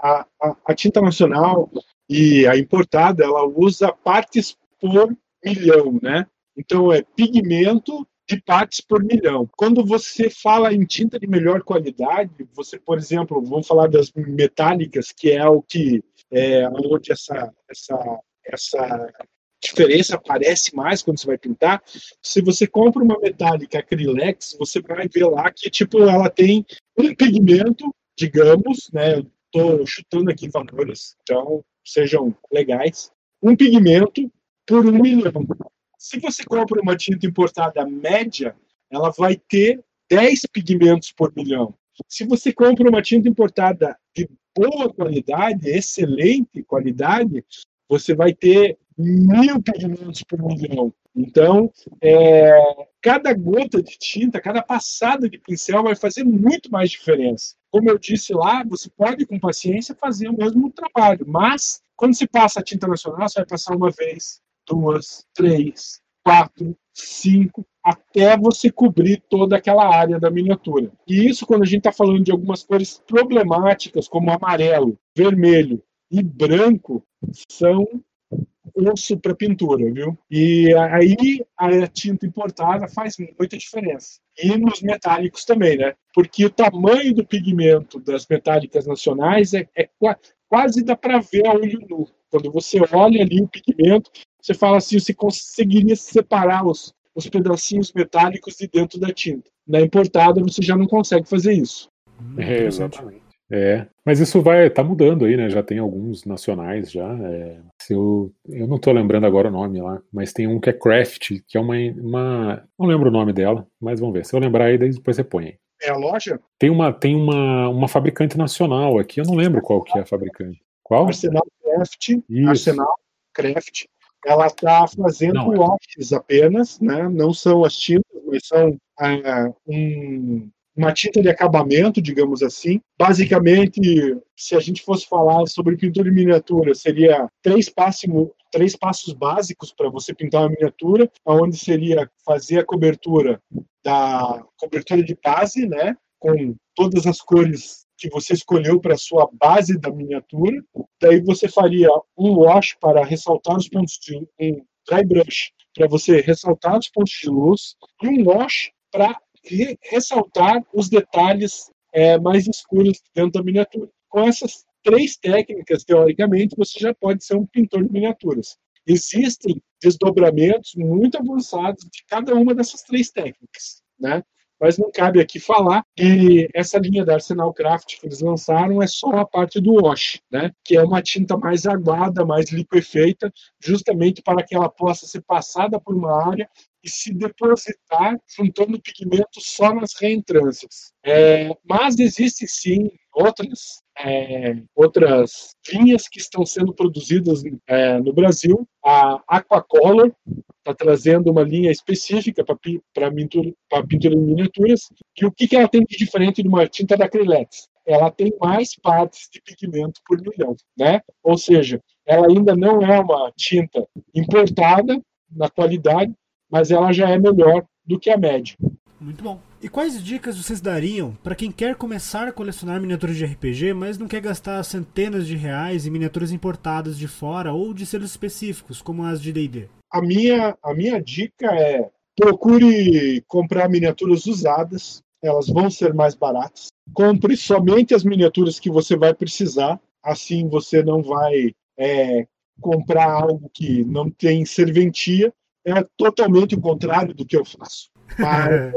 A, a, a tinta nacional e a importada, ela usa partes por milhão, né? Então, é pigmento de partes por milhão. Quando você fala em tinta de melhor qualidade, você, por exemplo, vamos falar das metálicas, que é o que é onde essa essa essa diferença aparece mais quando você vai pintar. Se você compra uma metálica acrylex, você vai ver lá que tipo ela tem um pigmento, digamos, né? Estou chutando aqui valores, então sejam legais, um pigmento por um milhão. Se você compra uma tinta importada média, ela vai ter 10 pigmentos por milhão. Se você compra uma tinta importada de boa qualidade, excelente qualidade, você vai ter mil pigmentos por milhão. Então, é, cada gota de tinta, cada passada de pincel vai fazer muito mais diferença. Como eu disse lá, você pode, com paciência, fazer o mesmo trabalho, mas quando se passa a tinta nacional, você vai passar uma vez, duas, três, quatro, cinco, até você cobrir toda aquela área da miniatura. E isso, quando a gente está falando de algumas cores problemáticas, como amarelo, vermelho e branco, são osso para pintura, viu? E aí a tinta importada faz muita diferença. E nos metálicos também, né? Porque o tamanho do pigmento das metálicas nacionais é, é quase dá para ver a olho nu. Quando você olha ali o pigmento, você fala assim, você conseguiria separar os, os pedacinhos metálicos de dentro da tinta. Na importada você já não consegue fazer isso. É, exatamente. É, mas isso vai, tá mudando aí, né? Já tem alguns nacionais já. É, eu, eu não tô lembrando agora o nome lá, mas tem um que é Craft, que é uma, uma. Não lembro o nome dela, mas vamos ver. Se eu lembrar aí, depois você põe aí. É a loja? Tem uma, tem uma, uma fabricante nacional aqui, eu não lembro qual que é a fabricante. Qual? Arsenal Craft. Isso. Arsenal Craft. Ela está fazendo Não, é. apenas, né? Não são as tintas, mas são ah, um- uma tinta de acabamento, digamos assim. Basicamente, se a gente fosse falar sobre pintura em miniatura, seria três passos, três passos básicos para você pintar uma miniatura, onde seria fazer a cobertura da cobertura de base, né? Com todas as cores que você escolheu para a sua base da miniatura. Daí você faria um wash para ressaltar os pontos de um dry brush para você ressaltar os pontos de luz e um wash para re- ressaltar os detalhes é, mais escuros dentro da miniatura. Com essas três técnicas, teoricamente, você já pode ser um pintor de miniaturas. Existem desdobramentos muito avançados de cada uma dessas três técnicas, né? Mas não cabe aqui falar que essa linha da Arsenal Craft que eles lançaram é só a parte do wash, né? Que é uma tinta mais aguada, mais liquefeita, justamente para que ela possa ser passada por uma área e se depositar juntando pigmento só nas reentrâncias. É, mas existem sim outras é, outras linhas que estão sendo produzidas é, no Brasil. A Aquacolor está trazendo uma linha específica para pintura, pintura em miniaturas. E o que, que ela tem de diferente de uma tinta da Acrylex? Ela tem mais partes de pigmento por milhão, né? Ou seja, ela ainda não é uma tinta importada na qualidade, mas ela já é melhor do que a média. Muito bom. E quais dicas vocês dariam para quem quer começar a colecionar miniaturas de RPG, mas não quer gastar centenas de reais em miniaturas importadas de fora ou de selos específicos, como as de D&D? A minha, a minha dica é procure comprar miniaturas usadas, elas vão ser mais baratas. Compre somente as miniaturas que você vai precisar, assim você não vai é, comprar algo que não tem serventia. É totalmente o contrário do que eu faço. Mas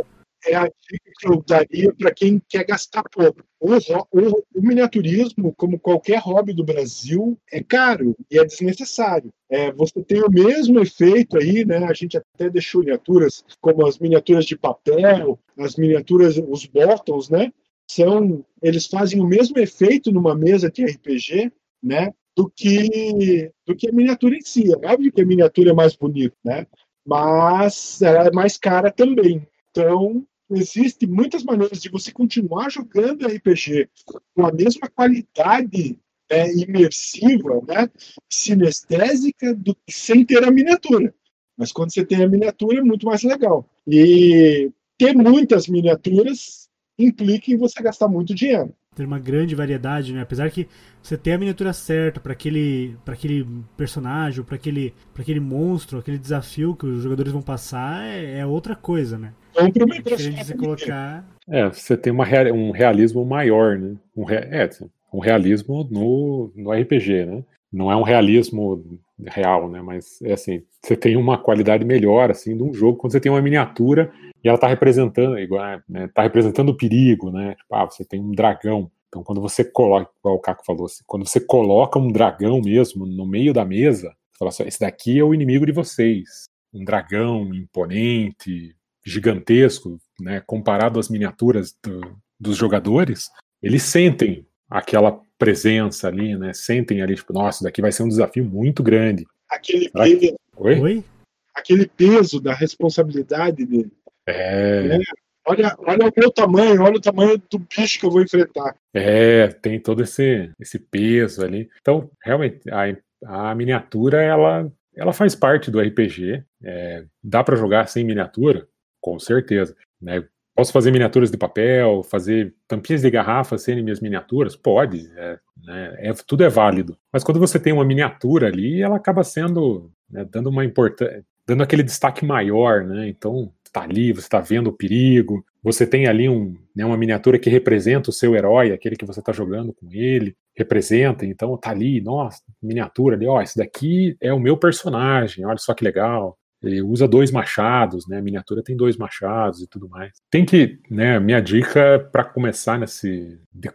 é a dica que eu daria para quem quer gastar pouco. O, o- o miniaturismo, como qualquer hobby do Brasil, é caro e é desnecessário. É, você tem o mesmo efeito aí, né? A gente até deixou miniaturas como as miniaturas de papel, as miniaturas, os bottoms, né? São, eles fazem o mesmo efeito numa mesa de RPG, né? Do que, do que a miniatura em si. É óbvio que a miniatura é mais bonita, né? Mas ela é mais cara também. Então, existem muitas maneiras de você continuar jogando RPG com a mesma qualidade é, imersiva, né, sinestésica, do, sem ter a miniatura. Mas quando você tem a miniatura, é muito mais legal. E ter muitas miniaturas implica em você gastar muito dinheiro. Ter uma grande variedade, né? Apesar que você ter a miniatura certa para aquele, pra aquele personagem, para aquele, pra aquele monstro, aquele desafio que os jogadores vão passar, é, é outra coisa, né? É diferente de você impressora colocar. É, você tem uma um realismo maior, né? Um é, um realismo no, no RPG, né? Não é um realismo real, né? Mas é assim, você tem uma qualidade melhor assim de um jogo quando você tem uma miniatura e ela tá representando, igual, né, tá representando o perigo, né? Tipo, ah, você tem um dragão. Então, quando você coloca, igual o Caco falou, assim, quando você coloca um dragão mesmo no meio da mesa, você fala assim, esse daqui é o inimigo de vocês. Um dragão imponente, gigantesco, né? Comparado às miniaturas do- dos jogadores, eles sentem aquela presença ali, né? Sentem ali, tipo, nossa, isso daqui vai ser um desafio muito grande. Aquele Será que- peso, Oi? Oi? aquele peso da responsabilidade dele. É, Olha, olha o meu tamanho, olha o tamanho do bicho que eu vou enfrentar. é, tem todo esse, esse peso ali. Então, realmente, a, a miniatura, ela, ela faz parte do RPG. É, dá para jogar sem miniatura? Com certeza. Né? Posso fazer miniaturas de papel, fazer tampinhas de garrafa sem minhas miniaturas? Pode, é, né? É- tudo é válido. Mas quando você tem uma miniatura ali, ela acaba sendo, né, dando uma importância, dando aquele destaque maior, né? Então, tá ali, você está vendo o perigo, você tem ali um, né, uma miniatura que representa o seu herói, aquele que você está jogando com ele, representa, então tá ali, nossa, miniatura ali, ó, esse daqui é o meu personagem, olha só que legal. Ele usa dois machados, né? A miniatura tem dois machados e tudo mais. Tem que, né? Minha dica para começar nesse de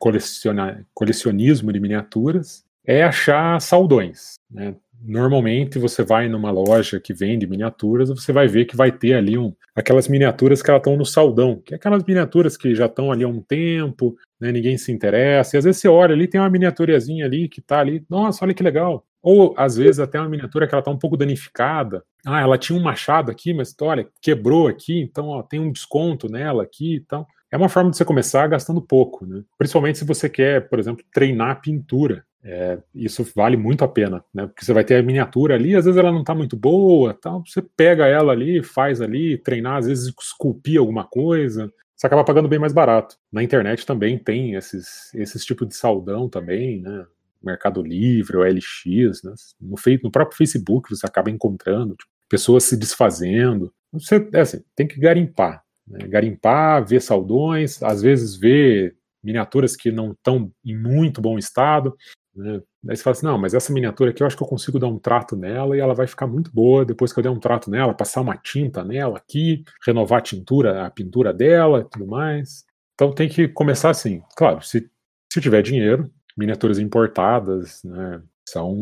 colecionismo de miniaturas é achar saldões, né? Normalmente você vai numa loja que vende miniaturas, você vai ver que vai ter ali um, aquelas miniaturas que elas estão no saldão, que é aquelas miniaturas que já estão ali há um tempo, né, ninguém se interessa, e às vezes você olha ali, tem uma miniaturazinha ali que está ali, nossa, olha que legal. Ou às vezes até uma miniatura que ela está um pouco danificada. Ah, ela tinha um machado aqui, mas olha, quebrou aqui, então ó, tem um desconto nela aqui e tal. É uma forma de você começar gastando pouco, né? Principalmente se você quer, por exemplo, treinar pintura. É, isso vale muito a pena, né? Porque você vai ter a miniatura ali, às vezes ela não está muito boa, tal. Você pega ela ali, faz ali, treinar, às vezes esculpir alguma coisa. Você acaba pagando bem mais barato. Na internet também tem esses, esses tipos de saldão também, né? Mercado Livre, LX, né? no, no próprio Facebook você acaba encontrando tipo, pessoas se desfazendo. Você é assim, tem que garimpar. Né? Garimpar, ver saldões, às vezes ver miniaturas que não estão em muito bom estado. Né? Aí você fala assim, não, mas essa miniatura aqui eu acho que eu consigo dar um trato nela e ela vai ficar muito boa depois que eu der um trato nela, passar uma tinta nela aqui, renovar a tintura, a pintura dela e tudo mais. Então tem que começar assim. Claro, se, se tiver dinheiro, miniaturas importadas, né, são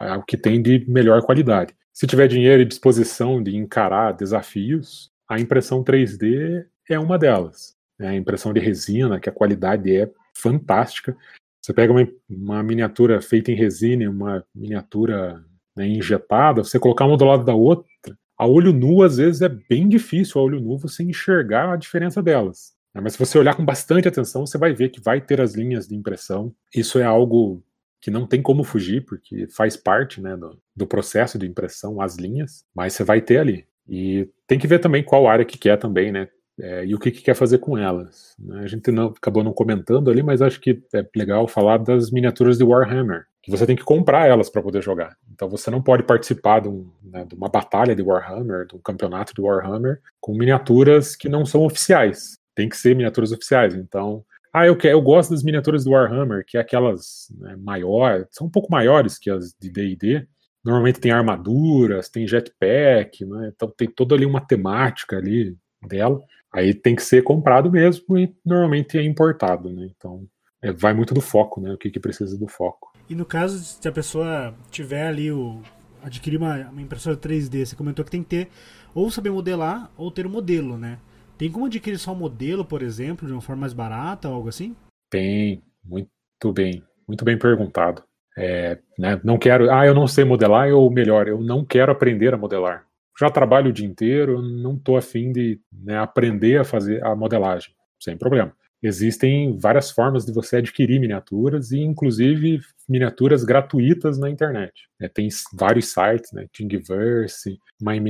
o que tem de melhor qualidade. Se tiver dinheiro e disposição de encarar desafios, a impressão 3D é uma delas. Né? A impressão de resina, que a qualidade é fantástica. Você pega uma, uma miniatura feita em resina e uma miniatura né, injetada, você colocar uma do lado da outra, a olho nu às vezes é bem difícil, a olho nu você enxergar a diferença delas. Né? Mas se você olhar com bastante atenção, você vai ver que vai ter as linhas de impressão. Isso é algo que não tem como fugir, porque faz parte né, do, do processo de impressão, as linhas, mas você vai ter ali. E tem que ver também qual área que quer também, né? É, e o que, que, quer fazer com elas. Né? A gente não, acabou não comentando ali, mas acho que é legal falar das miniaturas de Warhammer, que você tem que comprar elas para poder jogar. Então você não pode participar de, um, né, de, uma batalha de Warhammer, de um campeonato de Warhammer, com miniaturas que não são oficiais tem que ser miniaturas oficiais. Então, ah, eu, quero, eu gosto das miniaturas do Warhammer, que é aquelas né, maiores, são um pouco maiores que as de D&D. Normalmente tem armaduras, tem jetpack, né? então tem toda ali uma temática ali dela. Aí tem que ser comprado mesmo e normalmente é importado, né? Então é, vai muito do foco, né? O que, que precisa do foco. E no caso, se a pessoa tiver ali o adquirir uma, uma impressora 3D, você comentou que tem que ter ou saber modelar ou ter o um modelo, né? Tem como adquirir só um modelo, por exemplo, de uma forma mais barata ou algo assim? Tem, muito bem, muito bem perguntado. É, né, não quero, ah, eu não sei modelar, ou melhor, eu não quero aprender a modelar. Já trabalho o dia inteiro, não estou afim de né, aprender a fazer a modelagem, sem problema. Existem várias formas de você adquirir miniaturas e, inclusive, miniaturas gratuitas na internet. É, tem vários sites, né, Thingiverse, My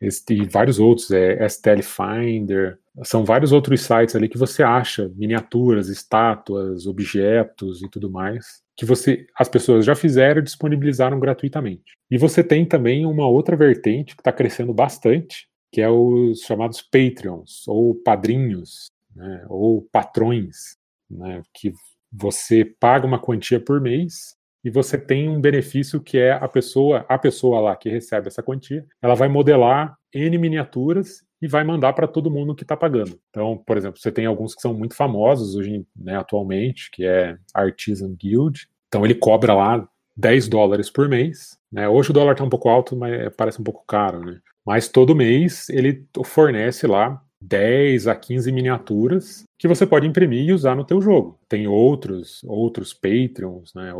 E vários outros, é, STL Finder, são vários outros sites ali que você acha miniaturas, estátuas, objetos e tudo mais que você as pessoas já fizeram e disponibilizaram gratuitamente. E você tem também uma outra vertente que está crescendo bastante, que é os chamados Patreons ou padrinhos, né, ou patrões, né, que você paga uma quantia por mês e você tem um benefício que é a pessoa, a pessoa lá que recebe essa quantia, ela vai modelar N miniaturas e vai mandar para todo mundo que está pagando. Então, por exemplo, você tem alguns que são muito famosos hoje, né, atualmente, que é Artisan Guild. Então ele cobra lá 10 dólares por mês. Né? Hoje o dólar está um pouco alto, mas parece um pouco caro, né? Mas todo mês ele fornece lá 10 a 15 miniaturas que você pode imprimir e usar no teu jogo. Tem outros, outros Patreons, né?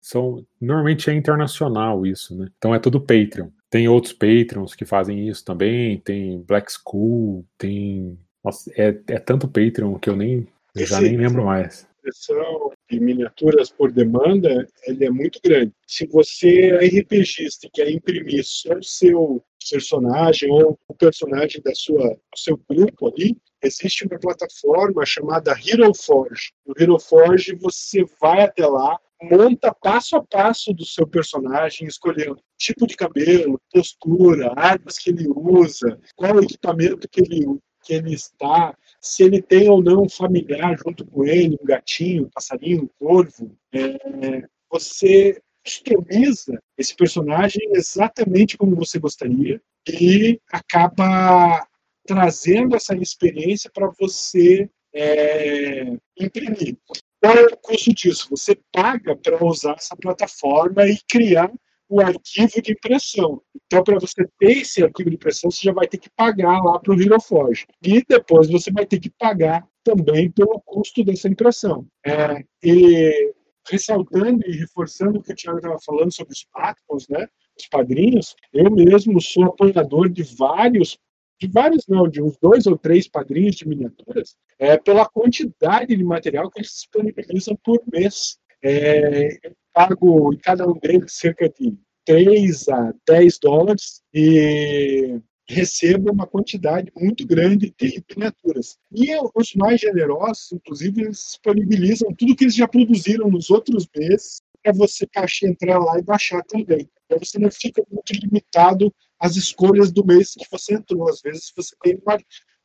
São normalmente é internacional isso, né? Então é tudo Patreon. Tem outros Patreons que fazem isso também, tem Black School, tem Nossa, é, é tanto Patreon que eu nem eu já nem lembro mais. Impressão de miniaturas por demanda, ele é muito grande. Se você é RPGista e quer imprimir só o seu personagem ou o personagem da sua, do seu grupo ali, existe uma plataforma chamada Hero Forge. No Hero Forge você vai até lá, monta passo a passo do seu personagem, escolhendo tipo de cabelo, postura, armas que ele usa, qual o equipamento que ele, que ele está, se ele tem ou não um familiar junto com ele, um gatinho, um passarinho, um corvo. É, você customiza esse personagem exatamente como você gostaria e acaba trazendo essa experiência para você é, imprimir. Qual é o custo disso? Você paga para usar essa plataforma e criar o arquivo de impressão. Então, para você ter esse arquivo de impressão, você já vai ter que pagar lá para o HeroForge. E depois você vai ter que pagar também pelo custo dessa impressão. É, e ressaltando e reforçando o que o Thiago estava falando sobre os pactos, né, os padrinhos, eu mesmo sou apoiador de vários de vários não, de uns dois ou três padrinhos de miniaturas, é, pela quantidade de material que eles disponibilizam por mês. É, eu pago em cada um deles cerca de 3 a 10 dólares e recebo uma quantidade muito grande de miniaturas. E os mais generosos, inclusive, eles disponibilizam tudo que eles já produziram nos outros meses para você entrar lá e baixar também. Então você não fica muito limitado às escolhas do mês que você entrou. Às vezes você tem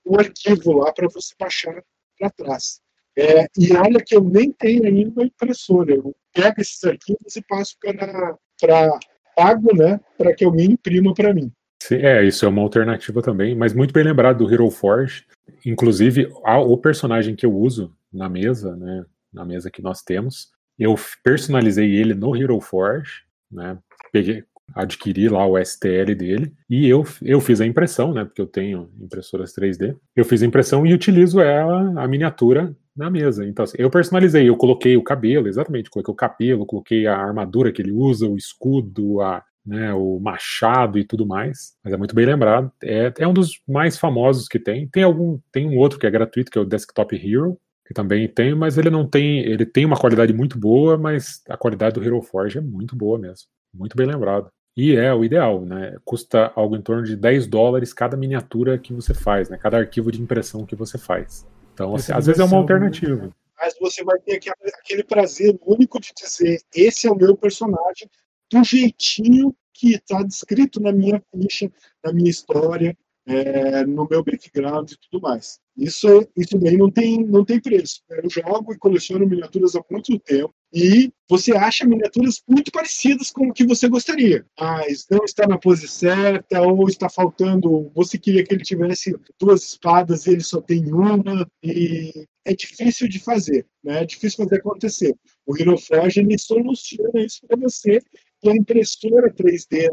um arquivo lá para você baixar para trás. É, e olha que eu nem tenho ainda impressora. Eu pego esses arquivos e passo para pago, né, para que me imprima para mim. É, isso é uma alternativa também, mas muito bem lembrado do Hero Forge. Inclusive, o personagem que eu uso na mesa, né, na mesa que nós temos, eu personalizei ele no Hero Forge, né? Peguei, adquiri lá o STL dele e eu, eu fiz a impressão, né? Porque eu tenho impressoras 3D. Eu fiz a impressão e utilizo ela, a miniatura, na mesa. Então, assim, eu personalizei, eu coloquei o cabelo, exatamente, coloquei o cabelo, coloquei a armadura que ele usa, o escudo, a, né, o machado e tudo mais. Mas é muito bem lembrado. É, é um dos mais famosos que tem. Tem algum, tem um outro que é gratuito, que é o Desktop Hero, que também tem, mas ele não tem, ele tem uma qualidade muito boa, mas a qualidade do Hero Forge é muito boa mesmo, muito bem lembrado. E é o ideal, né? Custa algo em torno de 10 dólares cada miniatura que você faz, né? Cada arquivo de impressão que você faz. Então, assim, às vezes é uma alternativa. Mas você vai ter aquele prazer único de dizer: esse é o meu personagem, do jeitinho que está descrito na minha ficha, na minha história, é, no meu background e tudo mais. Isso, isso daí não tem, não tem preço. Eu jogo e coleciono miniaturas há muito tempo e você acha miniaturas muito parecidas com o que você gostaria, mas não está na pose certa ou está faltando. Você queria que ele tivesse duas espadas e ele só tem uma e é difícil de fazer, né? É difícil fazer acontecer. O Hero Forge ele soluciona isso para você e a impressora 3D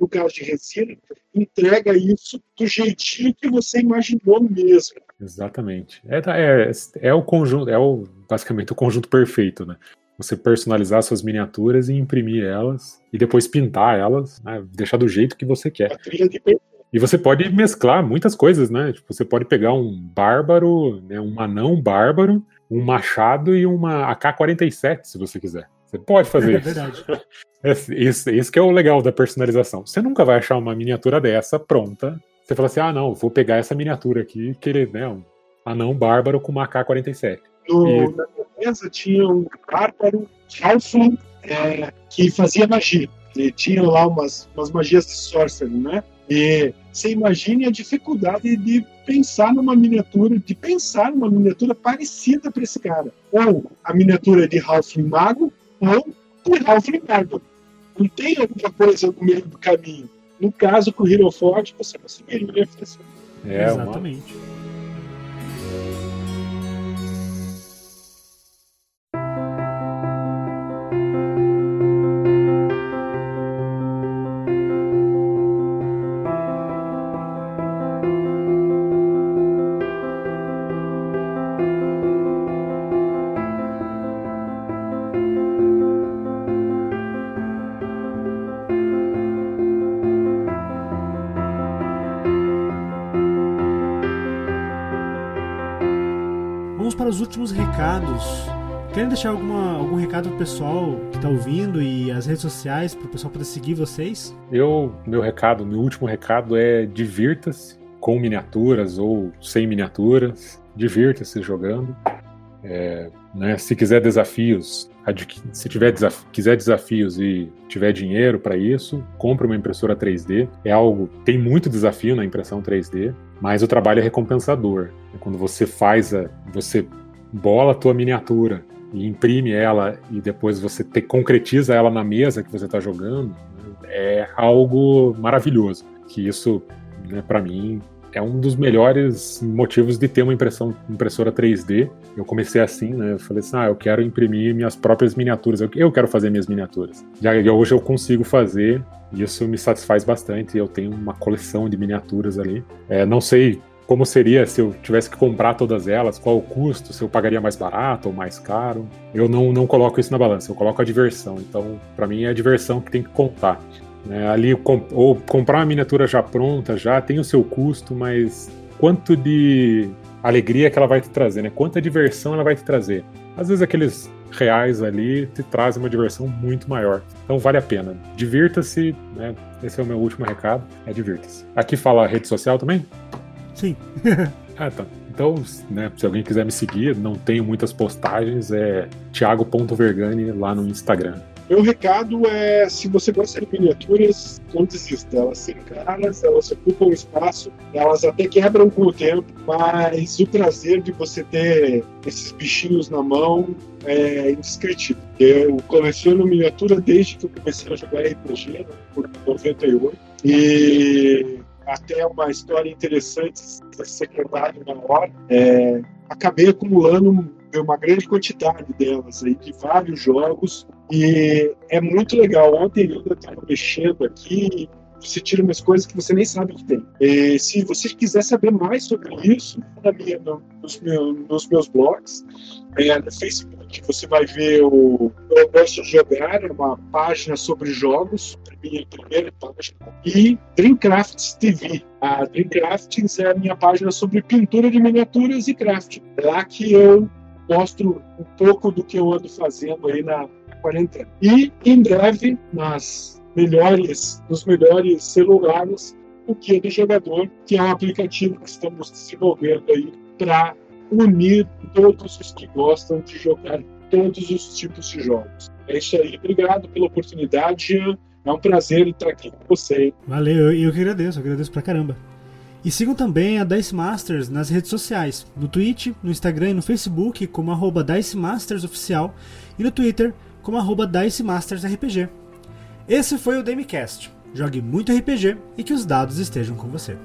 no caso de resina, entrega isso do jeitinho que você imaginou mesmo. Exatamente. É, é, é o conjunto, é o, basicamente o conjunto perfeito, né? Você personalizar suas miniaturas e imprimir elas, e depois pintar elas, né? deixar do jeito que você quer. E você pode mesclar muitas coisas, né? Tipo, você pode pegar um bárbaro, né, um anão bárbaro, um machado e uma AK-47, se você quiser. Você pode fazer é, isso. É verdade. Isso, isso que é o legal da personalização. Você nunca vai achar uma miniatura dessa pronta. Você fala assim: ah, não, vou pegar essa miniatura aqui, que ele né, um anão bárbaro com uma AK-47. E... Na mesa tinha um bárbaro Halfling é, que fazia magia. E tinha lá umas, umas magias de sorcery, né? E você imagine a dificuldade de pensar numa miniatura, de pensar numa miniatura parecida para esse cara. Ou a miniatura de Halfling Mago, ou de Halfling Bárbaro. Não tem alguma coisa no meio do caminho. No caso, com o Hero Forte, você conseguiria fazer. É, Exatamente. Uma... últimos recados. Querem deixar alguma, algum recado pro pessoal que tá ouvindo e as redes sociais para o pessoal poder seguir vocês? Eu, meu recado, meu último recado é divirta-se com miniaturas ou sem miniaturas. Divirta-se jogando. É, né, se quiser desafios, se tiver desaf quiser desafios e tiver dinheiro para isso, compre uma impressora 3D. É algo tem muito desafio na impressão 3D, mas o trabalho é recompensador. Quando você faz a, você bola a tua miniatura e imprime ela e depois você te, concretiza ela na mesa que você está jogando, né, é algo maravilhoso. Que isso, né, para mim, é um dos melhores motivos de ter uma impressão, impressora 3D. Eu comecei assim, né? Eu falei assim, ah, eu quero imprimir minhas próprias miniaturas. Eu, eu quero fazer minhas miniaturas. Já hoje eu consigo fazer. E isso me satisfaz bastante. Eu tenho uma coleção de miniaturas ali. É, não sei como seria se eu tivesse que comprar todas elas, qual o custo, se eu pagaria mais barato ou mais caro. Eu não, não coloco isso na balança, eu coloco a diversão. Então, para mim, é a diversão que tem que contar. É, ali, ou comprar uma miniatura já pronta, já tem o seu custo, mas quanto de alegria que ela vai te trazer, né? Quanta diversão ela vai te trazer. Às vezes aqueles reais ali te trazem uma diversão muito maior. Então vale a pena. Divirta-se, né? Esse é o meu último recado, é divirta-se. Aqui fala rede social também? Sim. ah, tá. Então, né, se alguém quiser me seguir, não tenho muitas postagens, é thiago.vergani lá no Instagram. Meu recado é: se você gosta de miniaturas, não desista. Elas são caras, elas ocupam espaço, elas até quebram com o tempo, mas o prazer de você ter esses bichinhos na mão é indescritível. Eu coleciono miniatura desde que eu comecei a jogar RPG, né, por 98, e até uma história interessante contada na hora. É, acabei acumulando uma grande quantidade delas aí, de vários jogos, e é muito legal. Ontem eu estava mexendo aqui, você tira umas coisas que você nem sabe que tem. E se você quiser saber mais sobre isso, na minha, nos, meus, nos meus blogs, é, no Facebook você vai ver o Eu Gosto Jogar, é uma página sobre jogos, minha primeira página, e Dreamcrafts TV. A Dreamcrafts é a minha página sobre pintura de miniaturas e craft. É lá que eu mostro um pouco do que eu ando fazendo aí na quarentena. E em breve, nas melhores, nos melhores celulares, o Guia do Jogador, que é um aplicativo que estamos desenvolvendo aí para unir todos os que gostam de jogar todos os tipos de jogos. É isso aí, obrigado pela oportunidade. É um prazer estar aqui com você. Valeu, eu que agradeço, eu agradeço pra caramba. E sigam também a Dice Masters nas redes sociais, no Twitch, no Instagram e no Facebook como arroba Dice Masters Oficial e no Twitter como arroba Dice Masters RPG. Esse foi o Damecast. Jogue muito RPG e que os dados estejam com você.